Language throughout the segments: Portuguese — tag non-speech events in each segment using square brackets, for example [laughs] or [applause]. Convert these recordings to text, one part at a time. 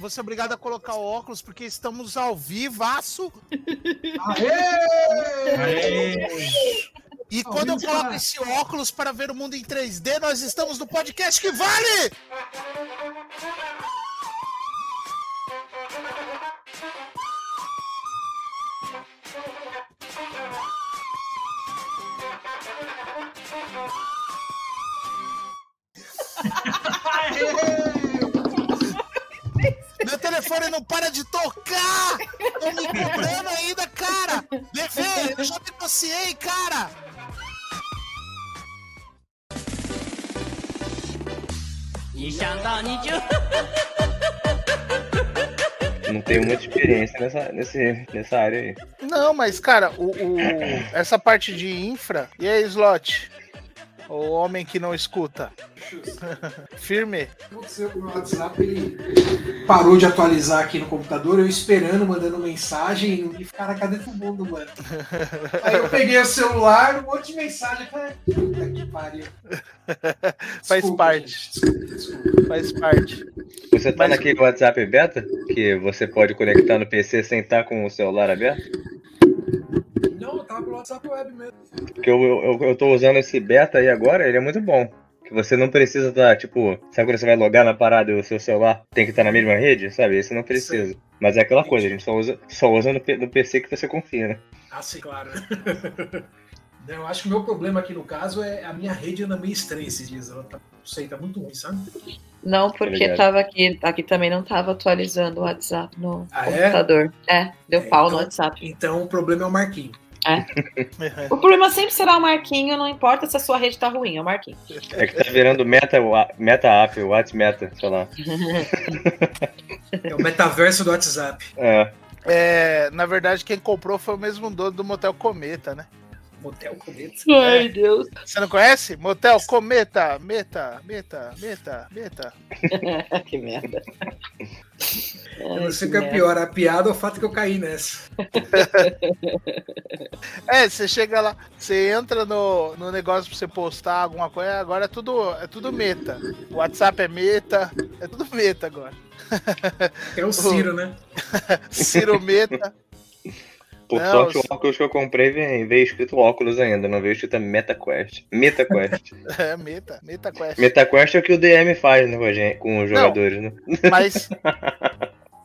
Você é obrigado a colocar o óculos porque estamos ao vivaço. Aê! Aê! E quando eu coloco esse óculos para ver o mundo em 3D, nós estamos no podcast que vale! Não para de tocar! Tô me cobrando ainda, cara! Dever, eu já negociei, cara! Não tenho muita experiência nessa, nesse, nessa área aí. Não, mas, cara, o, o- essa parte de infra. E aí, Slot? O homem que não escuta. [laughs] Firme. aconteceu com o meu WhatsApp? Ele parou de atualizar aqui no computador, eu esperando, mandando mensagem e cara, cadê todo mundo, mano? [laughs] Aí eu peguei o celular, um monte de mensagem, falei, puta que pariu. [laughs] Faz Desculpa, parte. desculpa, desculpa. Faz parte. Você tá Mas- naquele WhatsApp beta? Que você pode conectar no PC sem estar com o celular aberto? WhatsApp web mesmo. Porque eu, eu, eu tô usando esse beta aí agora, ele é muito bom. Que você não precisa estar, tipo, sabe quando você vai logar na parada e o seu celular tem que estar na mesma rede? Sabe? Esse não precisa. Mas é aquela coisa, a gente só usa, só usa no, no PC que você confia, né? Ah, sim, claro. [laughs] Eu acho que o meu problema aqui no caso é a minha rede anda meio estranha esses dias. Ela tá, não sei, tá muito ruim, sabe? Não, porque Obrigado. tava aqui, aqui também não tava atualizando o WhatsApp no Ah, é? computador. É, deu É, pau então- no WhatsApp. Então o problema é o Marquinho. O problema sempre será o Marquinho, não importa se a sua rede tá ruim, é o Marquinho. É que tá virando meta, meta app, Whats meta, sei lá. É o metaverso do WhatsApp. É. É, na verdade, quem comprou foi o mesmo dono do Motel Cometa, né? Motel Cometa. Ai, Deus. Você não conhece? Motel Cometa, meta, meta, meta, meta. [laughs] que merda. Eu não sei o que é pior, a piada ou o fato que eu caí nessa. [laughs] É, você chega lá, você entra no, no negócio pra você postar alguma coisa, agora é tudo, é tudo meta. O WhatsApp é meta, é tudo meta agora. É o [laughs] Ciro, né? Ciro meta. Por Não, sorte, o óculos que eu comprei vem, veio escrito óculos ainda, não veio escrito MetaQuest. MetaQuest. [laughs] É meta, meta quest. MetaQuest é o que o DM faz né, com, a gente, com os jogadores, né? [laughs] Mas,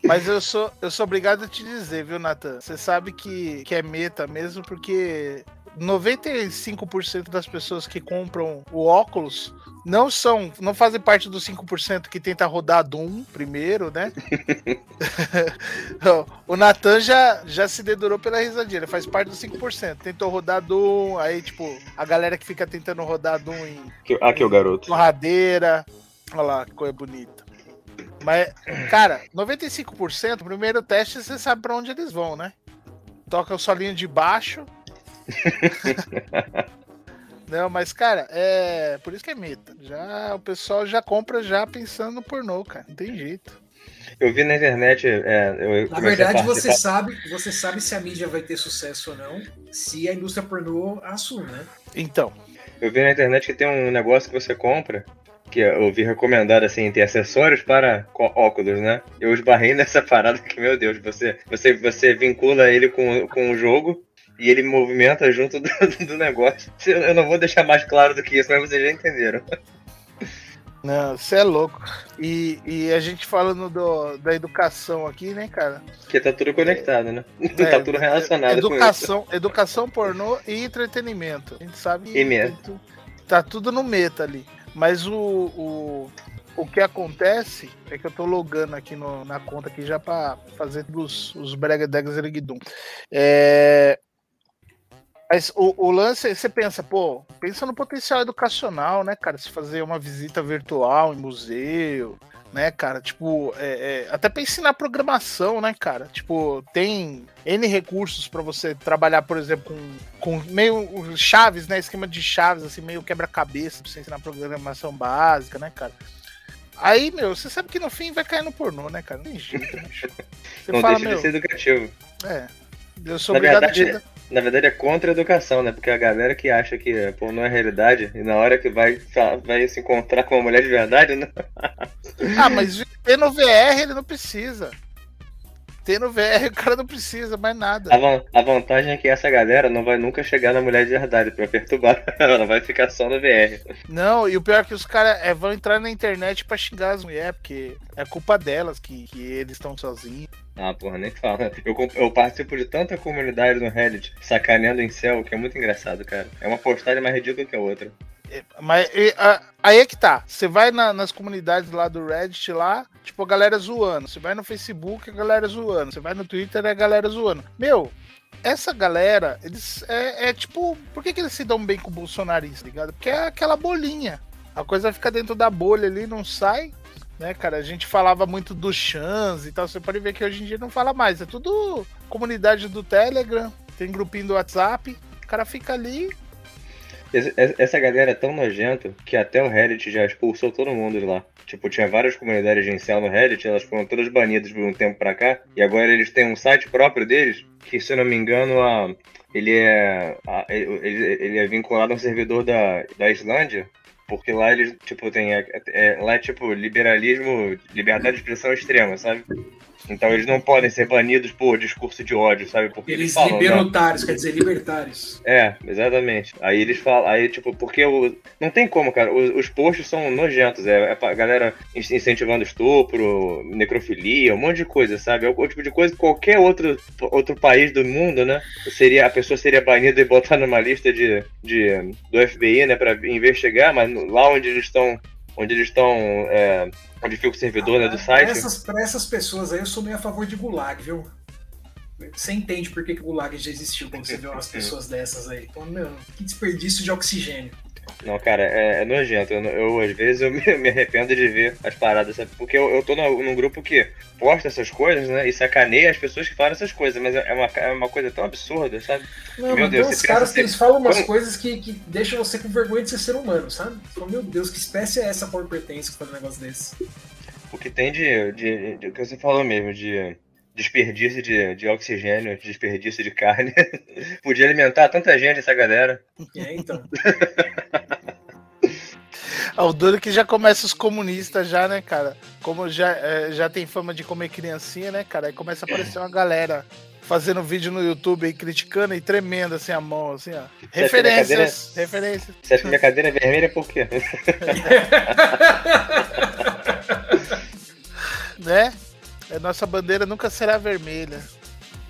mas eu sou, eu sou obrigado a te dizer, viu, Nathan? Você sabe que, que é meta mesmo, porque 95% das pessoas que compram o óculos não são, não fazem parte dos 5% que tenta rodar Doom primeiro, né? [laughs] [laughs] o Nathan já, já se dedurou pela risadinha, ele faz parte dos 5%. Tentou rodar Doom, aí, tipo, a galera que fica tentando rodar Doom em Aqui, aqui o garoto. torradeira. Olha lá, que coisa bonita. Mas, cara, 95%, o primeiro teste você sabe pra onde eles vão, né? Toca o solinho de baixo. [laughs] Não, mas, cara, é. Por isso que é meta. Já, o pessoal já compra já pensando no pornô, cara. Não tem jeito. Eu vi na internet. É, eu Na verdade, você sabe, você sabe se a mídia vai ter sucesso ou não, se a indústria pornô assume, né? Então. Eu vi na internet que tem um negócio que você compra. Que eu vi recomendado assim, ter acessórios para óculos, né? Eu esbarrei [laughs] nessa parada que, meu Deus, você, você, você vincula ele com, com o jogo e ele movimenta junto do, [laughs] do negócio. Eu não vou deixar mais claro do que isso, mas vocês já entenderam. Não, você é louco. E, e a gente falando do, da educação aqui, né, cara? Porque tá tudo conectado, né? [laughs] É, tá tudo relacionado educação, educação pornô e entretenimento. A gente sabe E tu- tá tudo no meta ali. Mas o, o, o que acontece é que eu tô logando aqui no- na conta aqui já pra fazer os, os brega degas. É, mas o, o lance, você pensa, pô, pensa no potencial educacional, né, cara? Se fazer uma visita virtual em museu, né, cara? Tipo, é, é, até pra ensinar programação, né, cara? Tipo, tem N recursos pra você trabalhar, por exemplo, com, com meio chaves, né? Esquema de chaves, assim, meio quebra-cabeça pra você ensinar programação básica, né, cara? Aí, meu, você sabe que no fim vai cair no pornô, né, cara? Não tem jeito, né? [laughs] Você Não fala, deixa meu, de ser educativo. é. Eu sou Na obrigado verdade, a te dar. Na verdade é contra a educação, né? Porque a galera que acha que não é realidade, e na hora que vai, vai se encontrar com uma mulher de verdade, né? [laughs] Ah, mas tendo VR, ele não precisa. Tendo VR, o cara não precisa mais nada. A, a vantagem é que essa galera não vai nunca chegar na mulher de verdade pra perturbar. [laughs] Ela vai ficar só no VR. Não, e o pior é que os caras é, vão entrar na internet pra xingar as mulheres, porque é culpa delas que, que eles estão sozinhos. Ah, porra, nem fala. Eu, eu participo de tanta comunidade no Reddit sacaneando em céu que é muito engraçado, cara. É uma postagem mais ridícula que a outra. É, Mas aí é que tá. Você vai na- nas comunidades lá do Reddit lá, tipo, a galera zoando. Você vai no Facebook, a galera zoando. Você vai no Twitter, a galera zoando. Meu, essa galera, eles é, é tipo, por que, que eles se dão bem com o bolsonarista, ligado? Porque é aquela bolinha. A coisa fica dentro da bolha ali, não sai. Né, cara, a gente falava muito do chans e tal. Você pode ver que hoje em dia não fala mais. É tudo comunidade do Telegram, tem grupinho do WhatsApp. O cara fica ali, essa- galera é tão nojenta que até o Reddit já expulsou todo mundo de lá. Tipo, tinha várias comunidades de incel no Reddit, elas foram todas banidas por um tempo pra cá. E agora eles têm um site próprio deles, que se eu não me engano, a, ele, é, ele, ele é vinculado a um servidor da, da Islândia. Porque lá eles, tipo, tem. é- é- lá é tipo liberalismo, liberdade de expressão extrema, sabe? Então eles não podem ser banidos por discurso de ódio, sabe? Porque eles, Eles falam. "Não, libertários, quer dizer, libertários. é, exatamente. Aí eles falam, aí tipo, porque o, não tem como, cara, os, os posts são nojentos, é, é pra galera in- incentivando estupro, necrofilia, um monte de coisa, sabe? É o, o tipo de coisa que qualquer outro, outro país do mundo, né, seria, a pessoa seria banida e botar numa lista de, de, do FBI, né, pra investigar, mas lá onde eles estão, onde eles estão, é, onde fica o servidor, né, do Pra site... essas, pra essas pessoas aí, eu sou meio a favor de gulag, viu? Você entende por que, que o gulag já existiu quando você vê umas [laughs] pessoas dessas aí. Então, meu, que desperdício de oxigênio. Não, cara, é, é nojento. Eu, eu, às vezes eu [laughs] me, me arrependo de ver as paradas, sabe? Porque eu, eu tô no- num grupo que posta essas coisas, né? E sacaneia as pessoas que falam essas coisas, mas é uma, é uma coisa tão absurda, sabe? Não, Meu Deus, você caras que eles falam umas como- coisas que, que deixam você com vergonha de ser ser humano, sabe? Fala, meu Deus, que espécie é essa por pertence que faz um negócio desse? O que tem de, de, de- o que você falou mesmo, de desperdício de, de oxigênio, desperdício de carne. [laughs] Podia alimentar tanta gente, essa galera. É, então. Ah, O duro é que já começa os comunistas já, né, cara? Como já, é, já tem fama de comer criancinha, né, cara? Aí começa a aparecer uma galera fazendo vídeo no YouTube aí, criticando e tremendo assim a mão, assim, ó. Referências, referências. Você acha que minha cadeira é vermelha por quê? [laughs] Né? A nossa bandeira nunca será vermelha.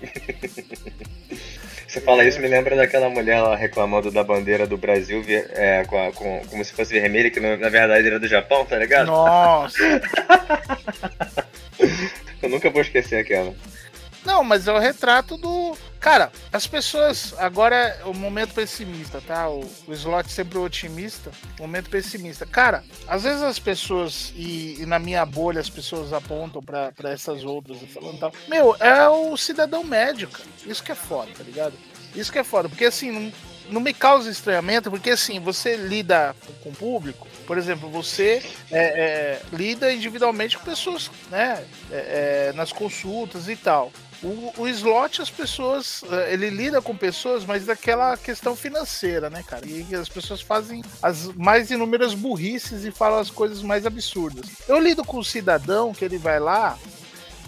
[laughs] Você fala isso, me lembra daquela mulher lá reclamando da bandeira do Brasil é, com, a- com- como se fosse vermelha, que na verdade era do Japão, tá ligado? Nossa! [laughs] Eu nunca vou esquecer aquela. Não, mas é o retrato do. Cara, as pessoas. Agora é o momento pessimista, tá? O, o slot sempre otimista. Momento pessimista. Cara, às vezes as pessoas. E, e na minha bolha as pessoas apontam pra essas outras e falando tal. Meu, é o cidadão médio, cara. Isso que é foda, tá ligado? Isso que é foda. Porque assim, não, não me causa estranhamento, porque assim, você lida com o público. Por exemplo, você é, é, lida individualmente com pessoas, né? é, é, nas consultas e tal. O, o slot, as pessoas. eh, Ele lida com pessoas, mas daquela questão financeira, né, cara? E as pessoas fazem as mais inúmeras burrices e falam as coisas mais absurdas. Eu lido com o cidadão que ele vai lá,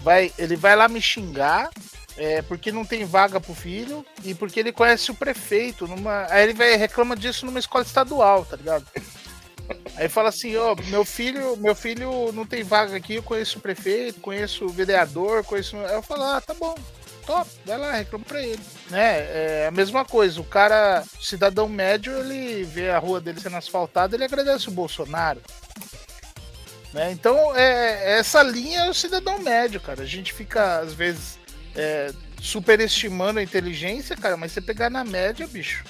vai, ele vai lá me xingar. É, porque não tem vaga pro filho e porque ele conhece o prefeito numa. Aí ele vai reclama disso numa escola estadual, tá ligado? Aí fala assim, ó, meu filho, meu filho não tem vaga aqui, eu conheço o prefeito, conheço o vereador, conheço. Aí eu falo, ah, tá bom, top, vai lá, reclama pra ele. Né? É a mesma coisa, o cara, cidadão médio, ele vê a rua dele sendo asfaltada, ele agradece o Bolsonaro. Né? Então, é, essa linha é o cidadão médio, cara. A gente fica, às vezes, é, superestimando a inteligência, cara, mas você pegar na média, bicho.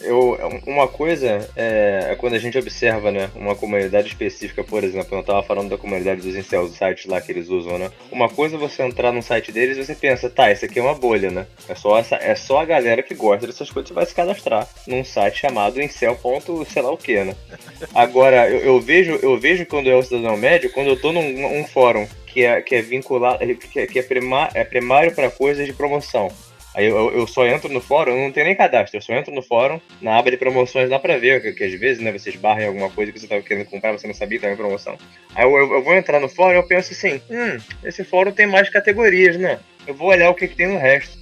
Eu, uma coisa é, é quando a gente observa, né, uma comunidade específica, por exemplo, eu tava falando da comunidade dos incels, os sites lá que eles usam, né? Uma coisa é você entrar num site deles e você pensa, tá, isso aqui é uma bolha, né? É só, essa, é só a galera que gosta dessas coisas que vai se cadastrar num site chamado incel. sei lá o que, né? Agora, eu, eu vejo, eu vejo quando é o cidadão médio, quando eu tô num um fórum que é, que é vinculado, que é, que é, é primário para coisas de promoção. Aí eu, eu só entro no fórum, não tenho nem cadastro, eu só entro no fórum, na aba de promoções dá pra ver, que, que às vezes, né, você esbarra em alguma coisa que você tava querendo comprar, você não sabia que tava em promoção. Aí eu, eu, eu vou entrar no fórum e eu penso assim, hum, esse fórum tem mais categorias, né? Eu vou olhar o que, que tem no resto.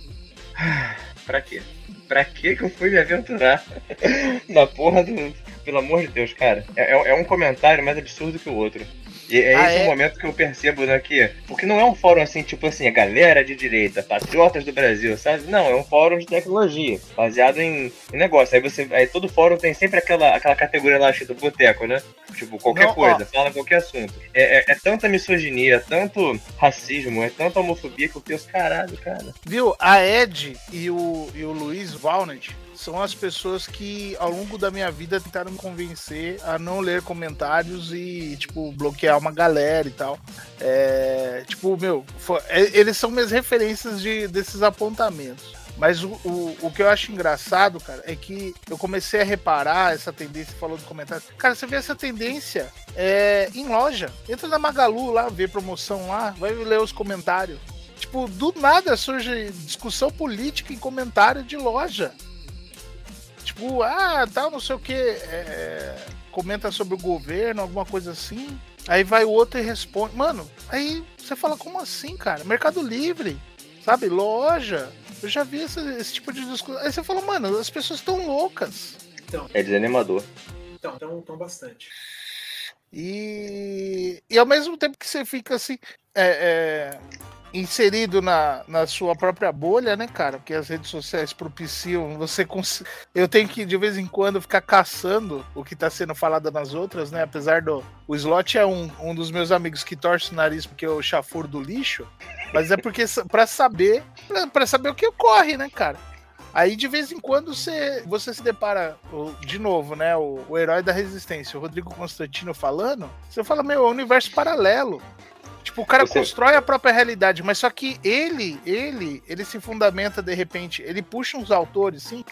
[sighs] pra quê? Pra que que eu fui me aventurar [laughs] na porra do. Pelo amor de Deus, cara. É, é, é um comentário mais absurdo que o outro. E é Ah, esse é? o momento que eu percebo, né, que. Porque não é um fórum assim, tipo assim, a galera de direita, patriotas do Brasil, sabe? Não, é um fórum de tecnologia, baseado em, em negócio. Aí você. Aí todo fórum tem sempre aquela, aquela categoria lá do boteco, né? Tipo, qualquer Não, ó. coisa, fala qualquer assunto. É, é, é tanta misoginia, é tanto racismo, é tanta homofobia que eu penso, caralho, cara. Viu? A Ed e o, e o Luiz Valnert são as pessoas que, ao longo da minha vida, tentaram me convencer a não ler comentários e, tipo, bloquear uma galera e tal. É, tipo, meu, fo- é- eles são minhas referências de, desses apontamentos. Mas o, o, o que eu acho engraçado, cara, é que eu comecei a reparar essa tendência, falou do comentário. Cara, você vê essa tendência é, em loja. Entra na Magalu lá, vê promoção lá, vai ler os comentários. Tipo, do nada surge discussão política em comentário de loja. Tipo, ah, tal, não sei o que. comenta sobre o governo, alguma coisa assim. Aí vai o outro e responde. Mano, aí você fala, como assim, cara? Mercado Livre, sabe? Loja. Eu já vi esse, esse tipo de discussão. Aí você fala, mano, as pessoas estão loucas. É desanimador. Então, então, então bastante. E, e ao mesmo tempo que você fica assim, é, é, inserido na, na sua própria bolha, né, cara? Porque as redes sociais propiciam você. cons- Eu tenho que de vez em quando ficar caçando o que tá sendo falado nas outras, né? Apesar do. O Slot é um, um dos meus amigos que torce o nariz porque eu chafuro do lixo, mas é porque para saber, para saber o que ocorre, né, cara? Aí de vez em quando você, você se depara, de novo, né? O, o herói da resistência, o Rodrigo Constantino falando, você fala, meu, é um universo paralelo. Tipo, o cara Você- constrói a própria realidade, mas só que ele, ele, ele se fundamenta de repente, ele puxa uns autores, sim,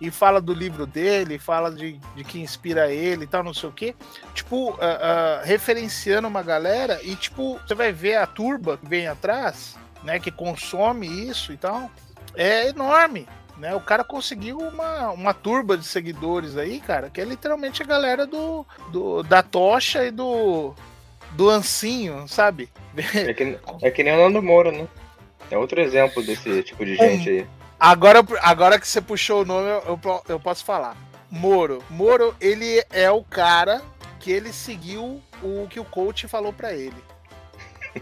e fala do livro dele, fala de, de que inspira ele e tal, não sei o quê. Tipo, ah, ah, referenciando uma galera e, tipo, você vai ver a turba que vem atrás, né, que consome isso e tal, é enorme. Né, o cara conseguiu uma, uma turba de seguidores aí, cara, que é literalmente a galera do, do da tocha e do, do ancinho, sabe? É que, [laughs] é que nem o Nando Moura, né? É outro exemplo desse tipo de gente aí. Agora, agora que você puxou o nome, eu, eu po- eu posso falar. Moro. Moro, ele é o cara que ele seguiu o que o coach falou pra ele.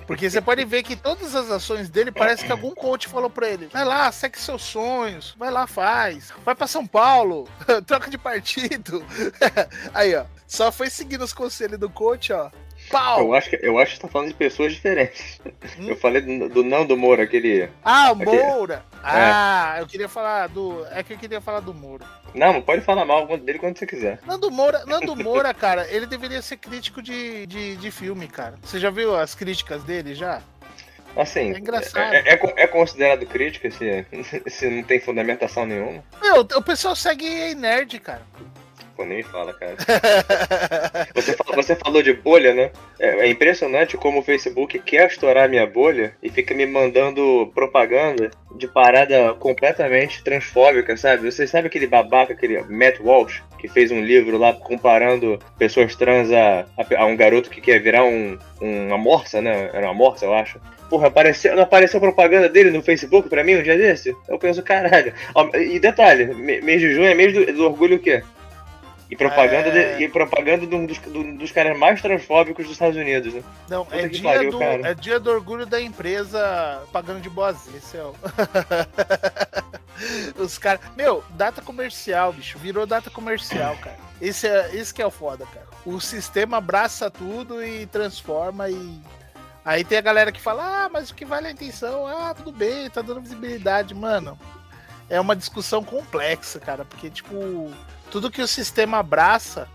Porque você pode ver que todas as ações dele parece que algum coach falou pra ele: vai lá, segue seus sonhos, vai lá, faz, vai pra São Paulo, [laughs] troca de partido. [laughs] Aí, ó, só foi seguindo os conselhos do coach, ó. Pau! Eu acho, que, eu acho que você tá falando de pessoas diferentes. Hum? Eu falei do, do Nando Moura, aquele. Ah, o. Moura! Ah, eu queria falar do. É que eu queria falar do Moura. Não, pode falar mal dele quando você quiser. Nando Moura, Nando [laughs] Moura, cara, ele deveria ser crítico de, de, de filme, cara. Você já viu as críticas dele já? Assim, É engraçado. É, é, con- é considerado crítica se, [laughs] se não tem fundamentação nenhuma? Meu, o pessoal segue nerd, cara. Pô, nem fala, cara. [laughs] Você, fa- você falou de bolha, né? É, é impressionante como o Facebook quer estourar minha bolha e fica me mandando propaganda de parada completamente transfóbica, sabe? Você sabe aquele babaca, aquele Matt Walsh, que fez um livro lá comparando pessoas trans a, a, a um garoto que quer virar um, um- uma morsa, né? Era uma morsa, eu acho. Porra, apareceu, não apareceu propaganda dele no Facebook pra mim um dia desse? Eu penso, caralho. E detalhe, mês de junho é mês do, do orgulho o quê? E propaganda, É. de- e propaganda de um dos, do- dos caras mais transfóbicos dos Estados Unidos, né? Não, Puta é dia, pariu, do, cara. é dia do orgulho da empresa pagando de boazinha. Esse é o... [laughs] Os caras. Meu, data comercial, bicho. Virou data comercial, cara. Esse, é, esse que é o foda, cara. O sistema abraça tudo e transforma e. Aí tem a galera que fala, ah, mas o que vale a intenção? Ah, tudo bem, tá dando visibilidade. Mano, é uma discussão complexa, cara. Porque, tipo, tudo que o sistema abraça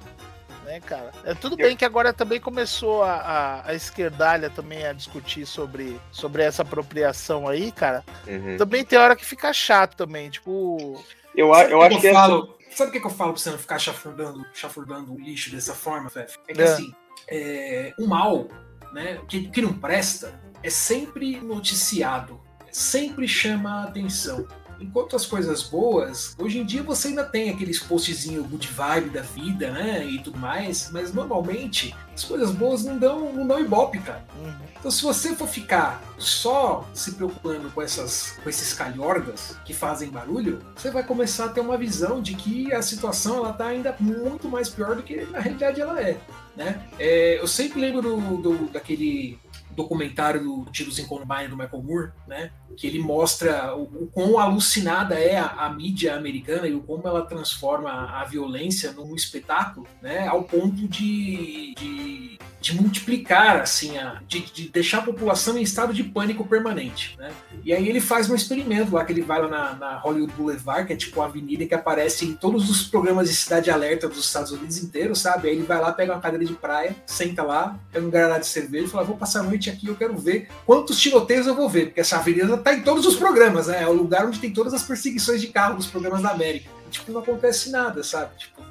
né, cara? É tudo bem que agora também começou a, a, a esquerdalha também a discutir sobre, sobre essa apropriação aí, cara. Uhum. Também tem hora que fica chato também, tipo. Eu, Sabe eu o que acho que eu é. falo? Sabe o que, que eu falo pra você não ficar chafurdando, chafurdando o lixo dessa forma, Fef? É que É. assim, é, o mal, né, o que, o que não presta, é sempre noticiado, sempre chama a atenção. Enquanto as coisas boas, hoje em dia você ainda tem aqueles postzinho good vibe da vida, né? E tudo mais, mas normalmente as coisas boas não dão, não dão ibope, cara. Uhum. Então, se você for ficar só se preocupando com, essas, com esses calhordas que fazem barulho, você vai começar a ter uma visão de que a situação ela tá ainda muito mais pior do que na realidade ela é. Né? É, eu sempre lembro do, do, daquele documentário do Tiros em Combine do Michael Moore, né? Que ele mostra o, o quão alucinada é a, a, mídia americana e o como ela transforma a violência num espetáculo, né? Ao ponto de, de de multiplicar, assim, a, de, de, deixar a população em estado de pânico permanente. Né? E aí ele faz um experimento lá, que ele vai lá na, na Hollywood Boulevard, que é tipo uma avenida que aparece em todos os programas de cidade alerta dos Estados Unidos inteiros, sabe? Aí ele vai lá, pega uma cadeira de praia, senta lá, pega um granada de cerveja e fala: vou passar a noite aqui, eu quero ver quantos tiroteios eu vou ver, porque essa avenida tá em todos os programas, né? É o lugar onde tem todas as perseguições de carro dos programas da América. Tipo, não acontece nada, sabe? Tipo,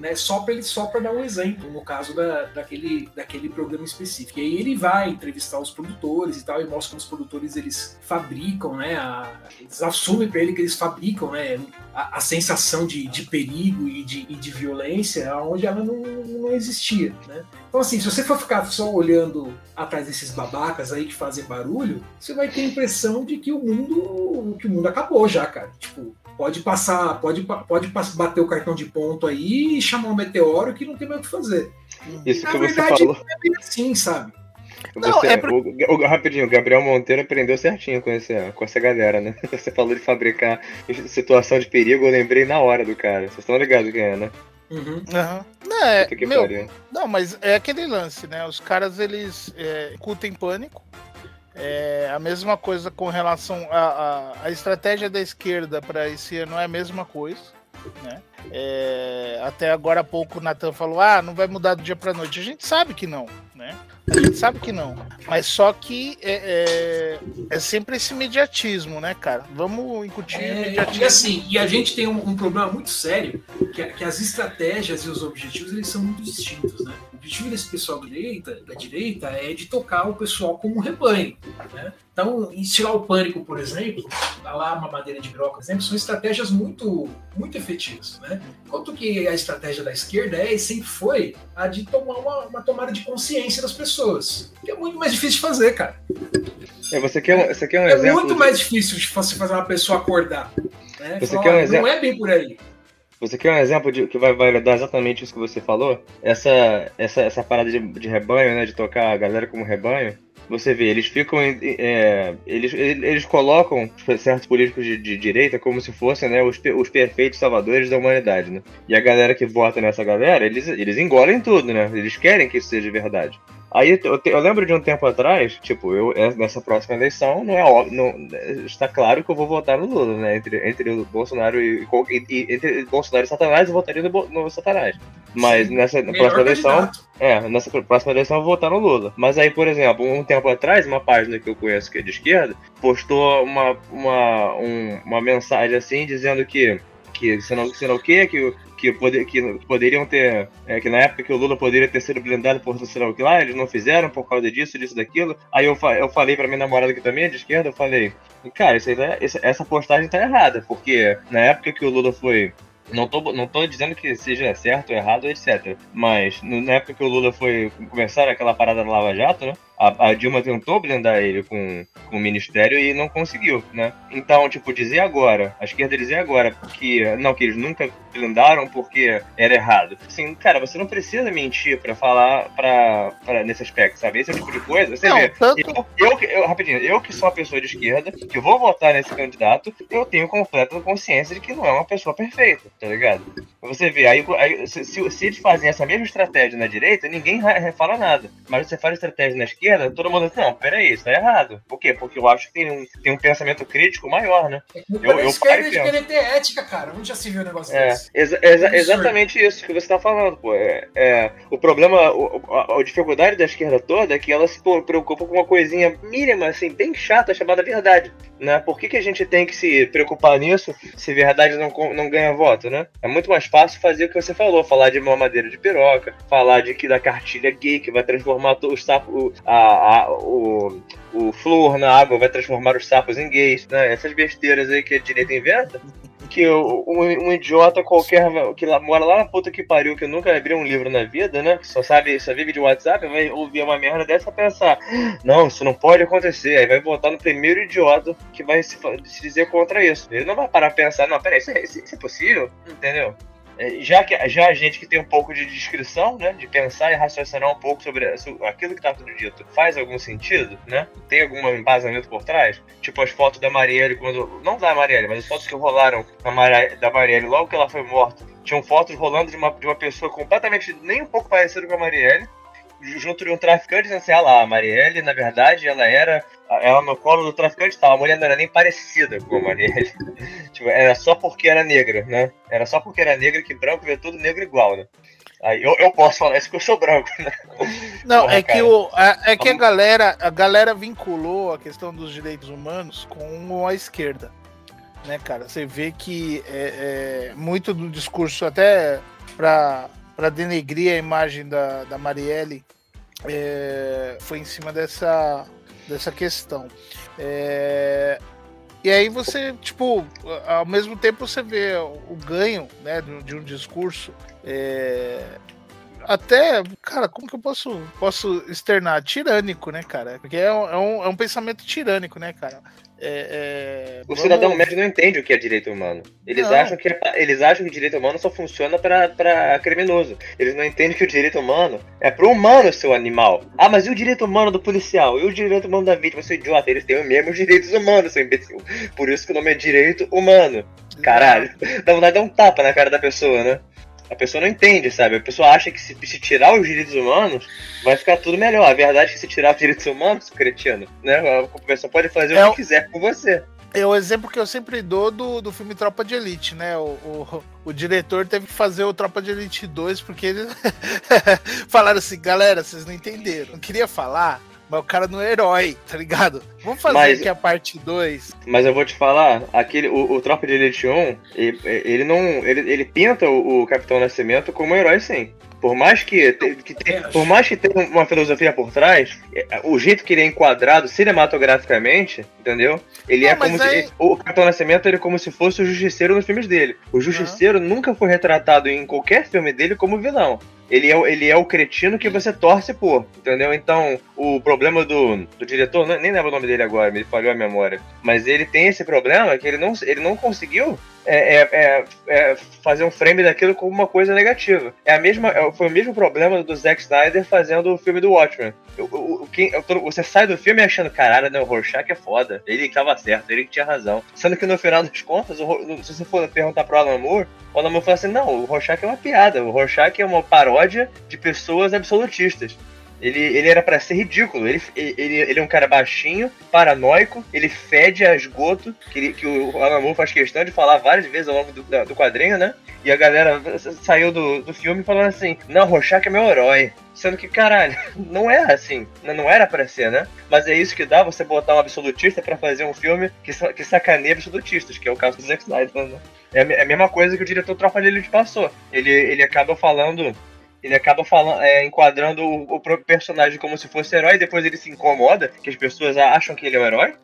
né, só para ele só para dar um exemplo no caso da, daquele, daquele programa específico. E aí ele vai entrevistar os produtores e tal e mostra como os produtores eles fabricam, né, a, eles assumem para ele que eles fabricam, né, a, a sensação de, de perigo e de, e de violência onde ela não, não existia, né? Então assim, se você for ficar só olhando atrás desses babacas aí que fazem barulho, você vai ter a impressão de que o mundo que o mundo acabou já, cara. Tipo, pode passar, pode, pode bater o cartão de ponto aí e chamar um meteoro que não tem mais o que fazer. Isso Na que verdade, você falou. é bem assim, sabe? Você, é pra... o, o, rapidinho, o Gabriel Monteiro aprendeu certinho com, esse, com essa galera, né? [laughs] Você falou de fabricar situação de perigo, eu lembrei na hora do cara. Vocês estão ligados quem é, né? Uhum. Uhum. Não, é, meu, não, mas é aquele lance, né? Os caras eles é, curtem pânico, é a mesma coisa com relação à a, a, estratégia da esquerda para esse ano é a mesma coisa. Né? É, até agora há pouco o Natan falou: ah, não vai mudar do dia para noite. A gente sabe que não, né? A gente sabe que não. Mas só que é, é, é sempre esse mediatismo, né, cara? Vamos incutir é. E assim, e a gente tem um, um problema muito sério, que, que, as estratégias e os objetivos eles são muito distintos, né? O objetivo desse pessoal da direita, da direita é de tocar o pessoal como um rebanho, né? Então, instilar o pânico, por exemplo, dar lá uma madeira de broca, por exemplo, são estratégias muito, muito efetivas, né? Enquanto que a estratégia da esquerda é e sempre foi a de tomar uma, uma tomada de consciência das pessoas, que é muito mais difícil de fazer, cara. É, você quer, você quer um é exemplo? É muito de... mais difícil de você fazer uma pessoa acordar. Né? Você Falar, quer um exemplo? Não é bem por aí. Você quer um exemplo de que vai validar exatamente isso que você falou? Essa, essa, essa parada de, de rebanho, né? De tocar a galera como rebanho. Você vê, eles ficam. É, eles, eles colocam certos políticos de, de, direita como se fossem né, os, os perfeitos salvadores da humanidade, né? E a galera que vota nessa galera, eles, eles engolem tudo, né? Eles querem que isso seja verdade. Aí eu, eu, lembro de um tempo atrás, tipo, eu é, nessa próxima eleição, não é óbvio, não, está claro que eu vou votar no Lula, né? Entre, entre o Bolsonaro e, e, entre Bolsonaro e Satanás, eu votaria no, no Satanás. Mas Sim, nessa próxima eleição. É, nessa próxima eleição eu vou votar no Lula. Mas aí, por exemplo, um tempo atrás, uma página que eu conheço que é de esquerda, postou uma, uma, um, uma mensagem assim dizendo que que sei não, sei o que, que que, poder, que poderiam ter. É, que na época que o Lula poderia ter sido blindado por sei lá o que lá, eles não fizeram por causa disso, disso, daquilo. Aí eu, eu falei pra minha namorada que também é de esquerda, eu falei, cara, isso tá, essa postagem tá errada, porque na época que o Lula foi não tô, não tô dizendo que seja certo errado, etc. Mas na época que o Lula foi começar aquela parada da Lava Jato, né? A, a, Dilma tentou blindar ele com, com o ministério e não conseguiu, né? Então, tipo, dizer agora, a esquerda dizer agora que não, que eles nunca blindaram porque era errado. Assim, cara, você não precisa mentir pra falar pra, pra, nesse aspecto, sabe? Esse é o tipo de coisa. Você não, vê, tanto... eu, eu, eu, rapidinho, eu que sou uma pessoa de esquerda, que vou votar nesse candidato, eu tenho completa consciência de que não é uma pessoa perfeita, tá ligado? Você vê, aí, aí se, se, se eles fazem essa mesma estratégia na direita, ninguém fala nada. Mas você faz estratégia na esquerda, esquerda, todo mundo diz, não, peraí, isso tá errado. Por quê? Porque eu acho que tem um, tem um pensamento crítico maior, né? É eu, eu esquerda de querer ter ética, cara. Onde já se viu um negócio é, desse? Exa exa exatamente isso que você tá falando, pô. É, é o problema, o, a, a, dificuldade da esquerda toda é que ela se preocupa com uma coisinha mínima, assim, bem chata, chamada verdade. Né? Por que, que a gente tem que se preocupar nisso se verdade não, não ganha voto, né? É muito mais fácil fazer o que você falou, falar de mamadeira de piroca, falar de que da cartilha gay que vai transformar o sapo, a, a, o, o flúor na água vai transformar os sapos em gays, né? Essas besteiras aí que a direita inventa que um, um, idiota qualquer que mora lá na puta que pariu, que nunca abriu um livro na vida, né? Que só sabe, só vive de WhatsApp, vai ouvir uma merda dessa e pensar, não, isso não pode acontecer. Aí vai votar no primeiro idiota que vai se, se dizer contra isso. Ele não vai parar pra pensar, não, peraí, isso, é, isso é possível? Entendeu? É, já que já a gente que tem um pouco de descrição, né, de pensar e raciocinar um pouco sobre aquilo que está tudo dito, faz algum sentido, né? Tem algum embasamento por trás? Tipo as fotos da Marielle quando não da Marielle, mas as fotos que rolaram da Marielle, logo que ela foi morta, tinham fotos rolando de uma, de uma pessoa completamente nem um pouco parecida com a Marielle junto de um traficante assim, ah lá, a Marielle, na verdade, ela era ela no colo do traficante tal. A mulher não era nem parecida com a Marielle. [laughs] tipo, era só porque era negra, né? Era só porque era negra que branco vê tudo negro igual, né? Aí eu, eu posso falar isso porque eu sou branco, né? Não, Porra, é que, o, é, é que a galera, a galera vinculou a questão dos direitos humanos com a esquerda. Né, cara? Você vê que é, é muito do discurso, até para denegrir a imagem da, da Marielle, é, foi em cima dessa, dessa questão. É, e aí você, tipo, ao mesmo tempo você vê o ganho né, de um discurso. É, até, cara, como que eu posso, posso externar? Tirânico, né, cara? Porque é é um, é um pensamento tirânico, né, cara? É, é... O cidadão médio não entende o que é direito humano. Eles, acham que, eles acham que o direito humano só funciona para criminoso. Eles não entendem que o direito humano é pro humano, seu animal. Ah, mas e o direito humano do policial? E o direito humano da vítima, seu idiota? Eles têm os mesmos direitos humanos, seu imbecil. Por isso que o nome é direito humano. Caralho. Dá vontade de dar um tapa na cara da pessoa, né? A pessoa não entende, sabe? A pessoa acha que se, se, tirar os direitos humanos, vai ficar tudo melhor. A verdade é que se tirar os direitos humanos, cretino, né? A pessoa pode fazer é o que quiser com você. É o exemplo que eu sempre dou do, do filme Tropa de Elite, né? O, o, o diretor teve que fazer o Tropa de Elite 2 porque eles [laughs] falaram assim, galera, vocês não entenderam. Não queria falar, mas o cara não é herói, tá ligado? Vamos fazer mas, aqui a parte 2. Mas eu vou te falar, aquele, o, o Tropa de Elite 1, ele, ele não. Ele, ele pinta o, o Capitão Nascimento como um herói sim. Por mais que, que tem, por mais que tenha uma filosofia por trás, é, o jeito que ele é enquadrado cinematograficamente, entendeu? Ele não, é como aí... se. O Capitão Nascimento ele é como se fosse o justiceiro nos filmes dele. O justiceiro uhum. nunca foi retratado em qualquer filme dele como vilão ele é, ele é o cretino que você torce por, entendeu? Então, o problema do, do diretor, nem lembro o nome dele agora, me falhou a memória, mas ele tem esse problema que ele não, ele não conseguiu é, é, é, é, fazer um frame daquilo como uma coisa negativa. É a mesma, é, foi o mesmo problema do Zack Snyder fazendo o filme do Watchmen. O, quem, você sai do filme achando, caralho, né, o Rorschach é foda. Ele que tava certo, ele que tinha razão. Sendo que no final das contas, se você for perguntar pro Alan Moore, o Alan Moore fala assim, não, o Rorschach é uma piada. O Rorschach é uma paródia de pessoas absolutistas. Ele, ele era para ser ridículo. Ele, ele, ele é um cara baixinho, paranoico, ele fede a esgoto, que, que o Alan faz questão de falar várias vezes ao longo do, do quadrinho, né? E a galera saiu do, do filme falando assim: Não, Rorschach é meu herói. Sendo que, caralho, [laughs] não é assim. Não era pra ser, né? Mas é isso que dá você botar um absolutista para fazer um filme que, que sacaneia absolutistas, que é o caso do Zack Snyder, né? É, é a mesma coisa que o diretor Tropa de Elite passou. Ele, ele acaba falando ele acaba falando, é, enquadrando o, o, próprio personagem como se fosse herói, e depois ele se incomoda, que as pessoas acham que ele é um herói.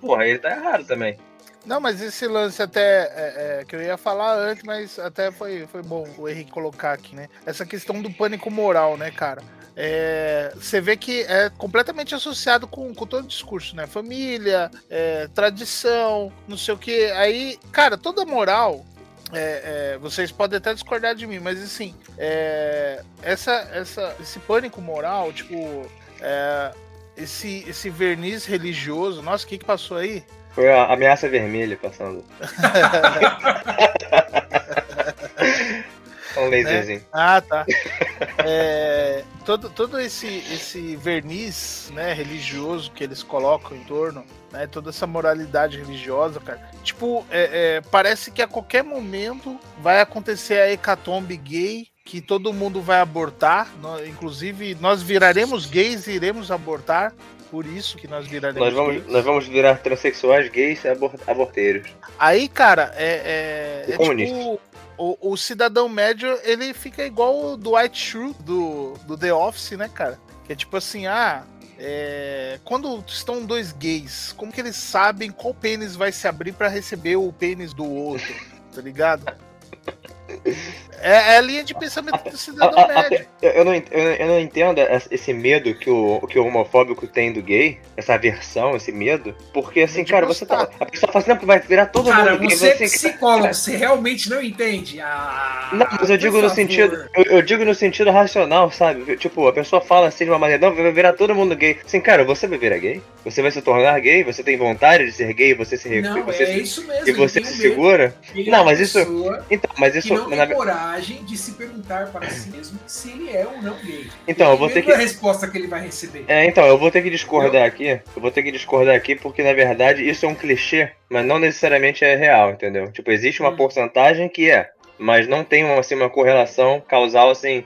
Porra, ele tá errado também. Não, mas esse lance até é, é, que eu ia falar antes, mas até foi, foi bom o Henrique colocar aqui, né? Essa questão do pânico moral, né, cara? É, você vê que é completamente associado com, com todo o discurso, né? Família, é, tradição, não sei o que. Aí, cara, toda moral é, é, vocês podem até discordar de mim, mas assim, é, essa, essa, esse pânico moral, tipo, é, esse, esse verniz religioso, nossa, o que, que passou aí? Foi a ameaça vermelha passando. [laughs] um laserzinho. Né? Ah, tá. [laughs] É, todo todo esse, esse verniz né, religioso que eles colocam em torno né? Toda essa moralidade religiosa, cara. Tipo, é, é, parece que a qualquer momento vai acontecer a hecatombe gay, que todo mundo vai abortar. Inclusive, nós viraremos gays e iremos abortar. Por isso que nós viraremos nós vamos, gays. Nós vamos virar transexuais, gays e aborteiros. Aí, cara, é, é, é tipo o, o cidadão médio, ele fica igual o Dwight Schrute do, do The Office, né, cara? Que é tipo assim, ah, é, quando estão dois gays, como que eles sabem qual pênis vai se abrir para receber o pênis do outro? Tá ligado? É, é a linha de pensamento do cidadão a, a, médio. A, eu, não, eu, eu, não entendo esse medo que o, que o homofóbico tem do gay, essa aversão, esse medo, porque assim, cara, você tá. A pessoa fala assim, que vai virar todo cara, mundo gay. Você é psicólogo, cara, você realmente não entende. Ah, não, mas eu digo no sentido. Eu, eu, digo no sentido racional, sabe? Tipo, a pessoa fala assim de uma maneira, não, vai virar todo mundo gay. Assim, cara, você vai virar gay? Você vai se tornar gay? Você tem vontade de ser gay? Você se Não, você é se, isso mesmo. E você se segura? Não, mas isso. Então, mas isso. Não tem coragem de se perguntar para si mesmo se ele é ou não gay. Então, eu vou ter que. a resposta que ele vai receber. É, então, eu vou ter que discordar aqui. Eu vou ter que discordar aqui porque, na verdade, isso é um clichê, mas não necessariamente é real, entendeu? Tipo, existe uma hum. porcentagem que é, mas não tem uma, assim, uma correlação causal assim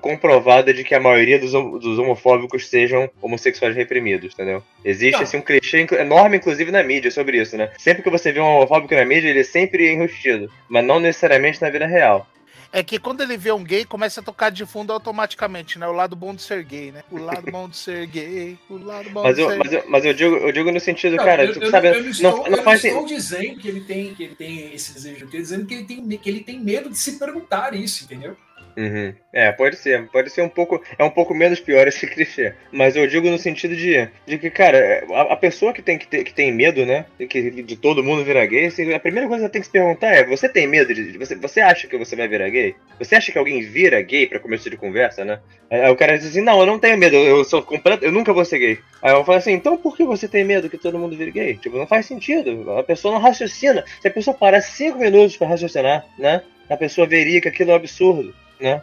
comprovada de que a maioria dos, dos homofóbicos sejam homossexuais reprimidos, entendeu? Existe não. assim um clichê enorme, inclusive, na mídia sobre isso, né? Sempre que você vê um homofóbico na mídia, ele é sempre enrustido, mas não necessariamente na vida real. É que quando ele vê um gay, começa a tocar de fundo automaticamente, né? O lado bom de ser gay, né? O lado bom de ser gay, o lado bom mas de eu, ser mas eu, mas eu digo, eu digo no sentido, não, cara, eu, tipo, sabe, eu, não estou, não, não faz estou dizendo que ele tem que ele tem esse desejo, eu estou dizendo que ele tem que ele tem medo de se perguntar isso, entendeu? Uhum. É, pode ser. Pode ser um pouco. É um pouco menos pior esse [laughs] clichê. Mas eu digo no sentido de, de que, cara, a, a pessoa que tem, que, ter, que tem medo, né? Que, de todo mundo virar gay, assim, a primeira coisa que tem que se perguntar é: você tem medo de. Você, você acha que você vai virar gay? Você acha que alguém vira gay pra começo de conversa, né? Aí o cara diz assim: não, eu não tenho medo, eu sou completo, eu nunca vou ser gay. Aí eu falo assim: então por que você tem medo que todo mundo vire gay? Tipo, não faz sentido. A pessoa não raciocina. Se a pessoa parar cinco minutos para raciocinar, né? A pessoa veria que aquilo é um absurdo, né?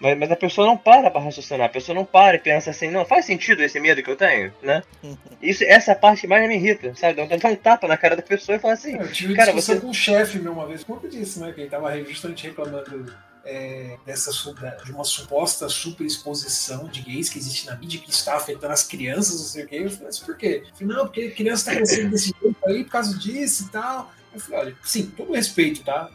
Mas, mas a pessoa não para pra raciocinar, a pessoa não para e pensa assim, não, faz sentido esse medo que eu tenho, né? [laughs] Isso, essa parte mais me irrita, sabe? Dá um tapa na cara da pessoa e fala assim. Eu tive cara, discussão você... com o chefe meu uma vez por conta disso, né? Que ele tava justamente reclamando é, dessa, de uma suposta superexposição de gays que existe na mídia que está afetando as crianças, não sei o quê. Eu falei assim, por quê? Eu falei, não, porque a criança está crescendo desse jeito aí por causa disso e tal. Eu falei, olha, sim, todo respeito, tá?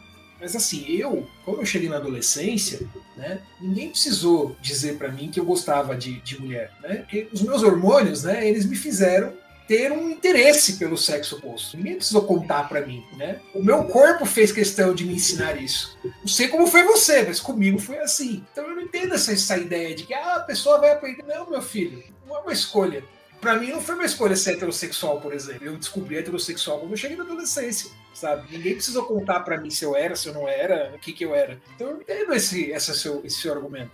Mas assim, eu, quando eu cheguei na adolescência, né, ninguém precisou dizer para mim que eu gostava de, de mulher, né? Porque os meus hormônios, né, eles me fizeram ter um interesse pelo sexo oposto. Ninguém precisou contar para mim, né? O meu corpo fez questão de me ensinar isso. Não sei como foi você, mas comigo foi assim. Então eu não entendo essa, essa ideia de que ah, a pessoa vai aprender. Não, meu filho, não é uma escolha. Para mim não foi uma escolha ser heterossexual, por exemplo. Eu descobri heterossexual quando eu cheguei na adolescência sabe? Ninguém precisou contar para mim se eu era, se eu não era, o que que eu era. Então eu entendo esse, esse, seu, esse seu argumento.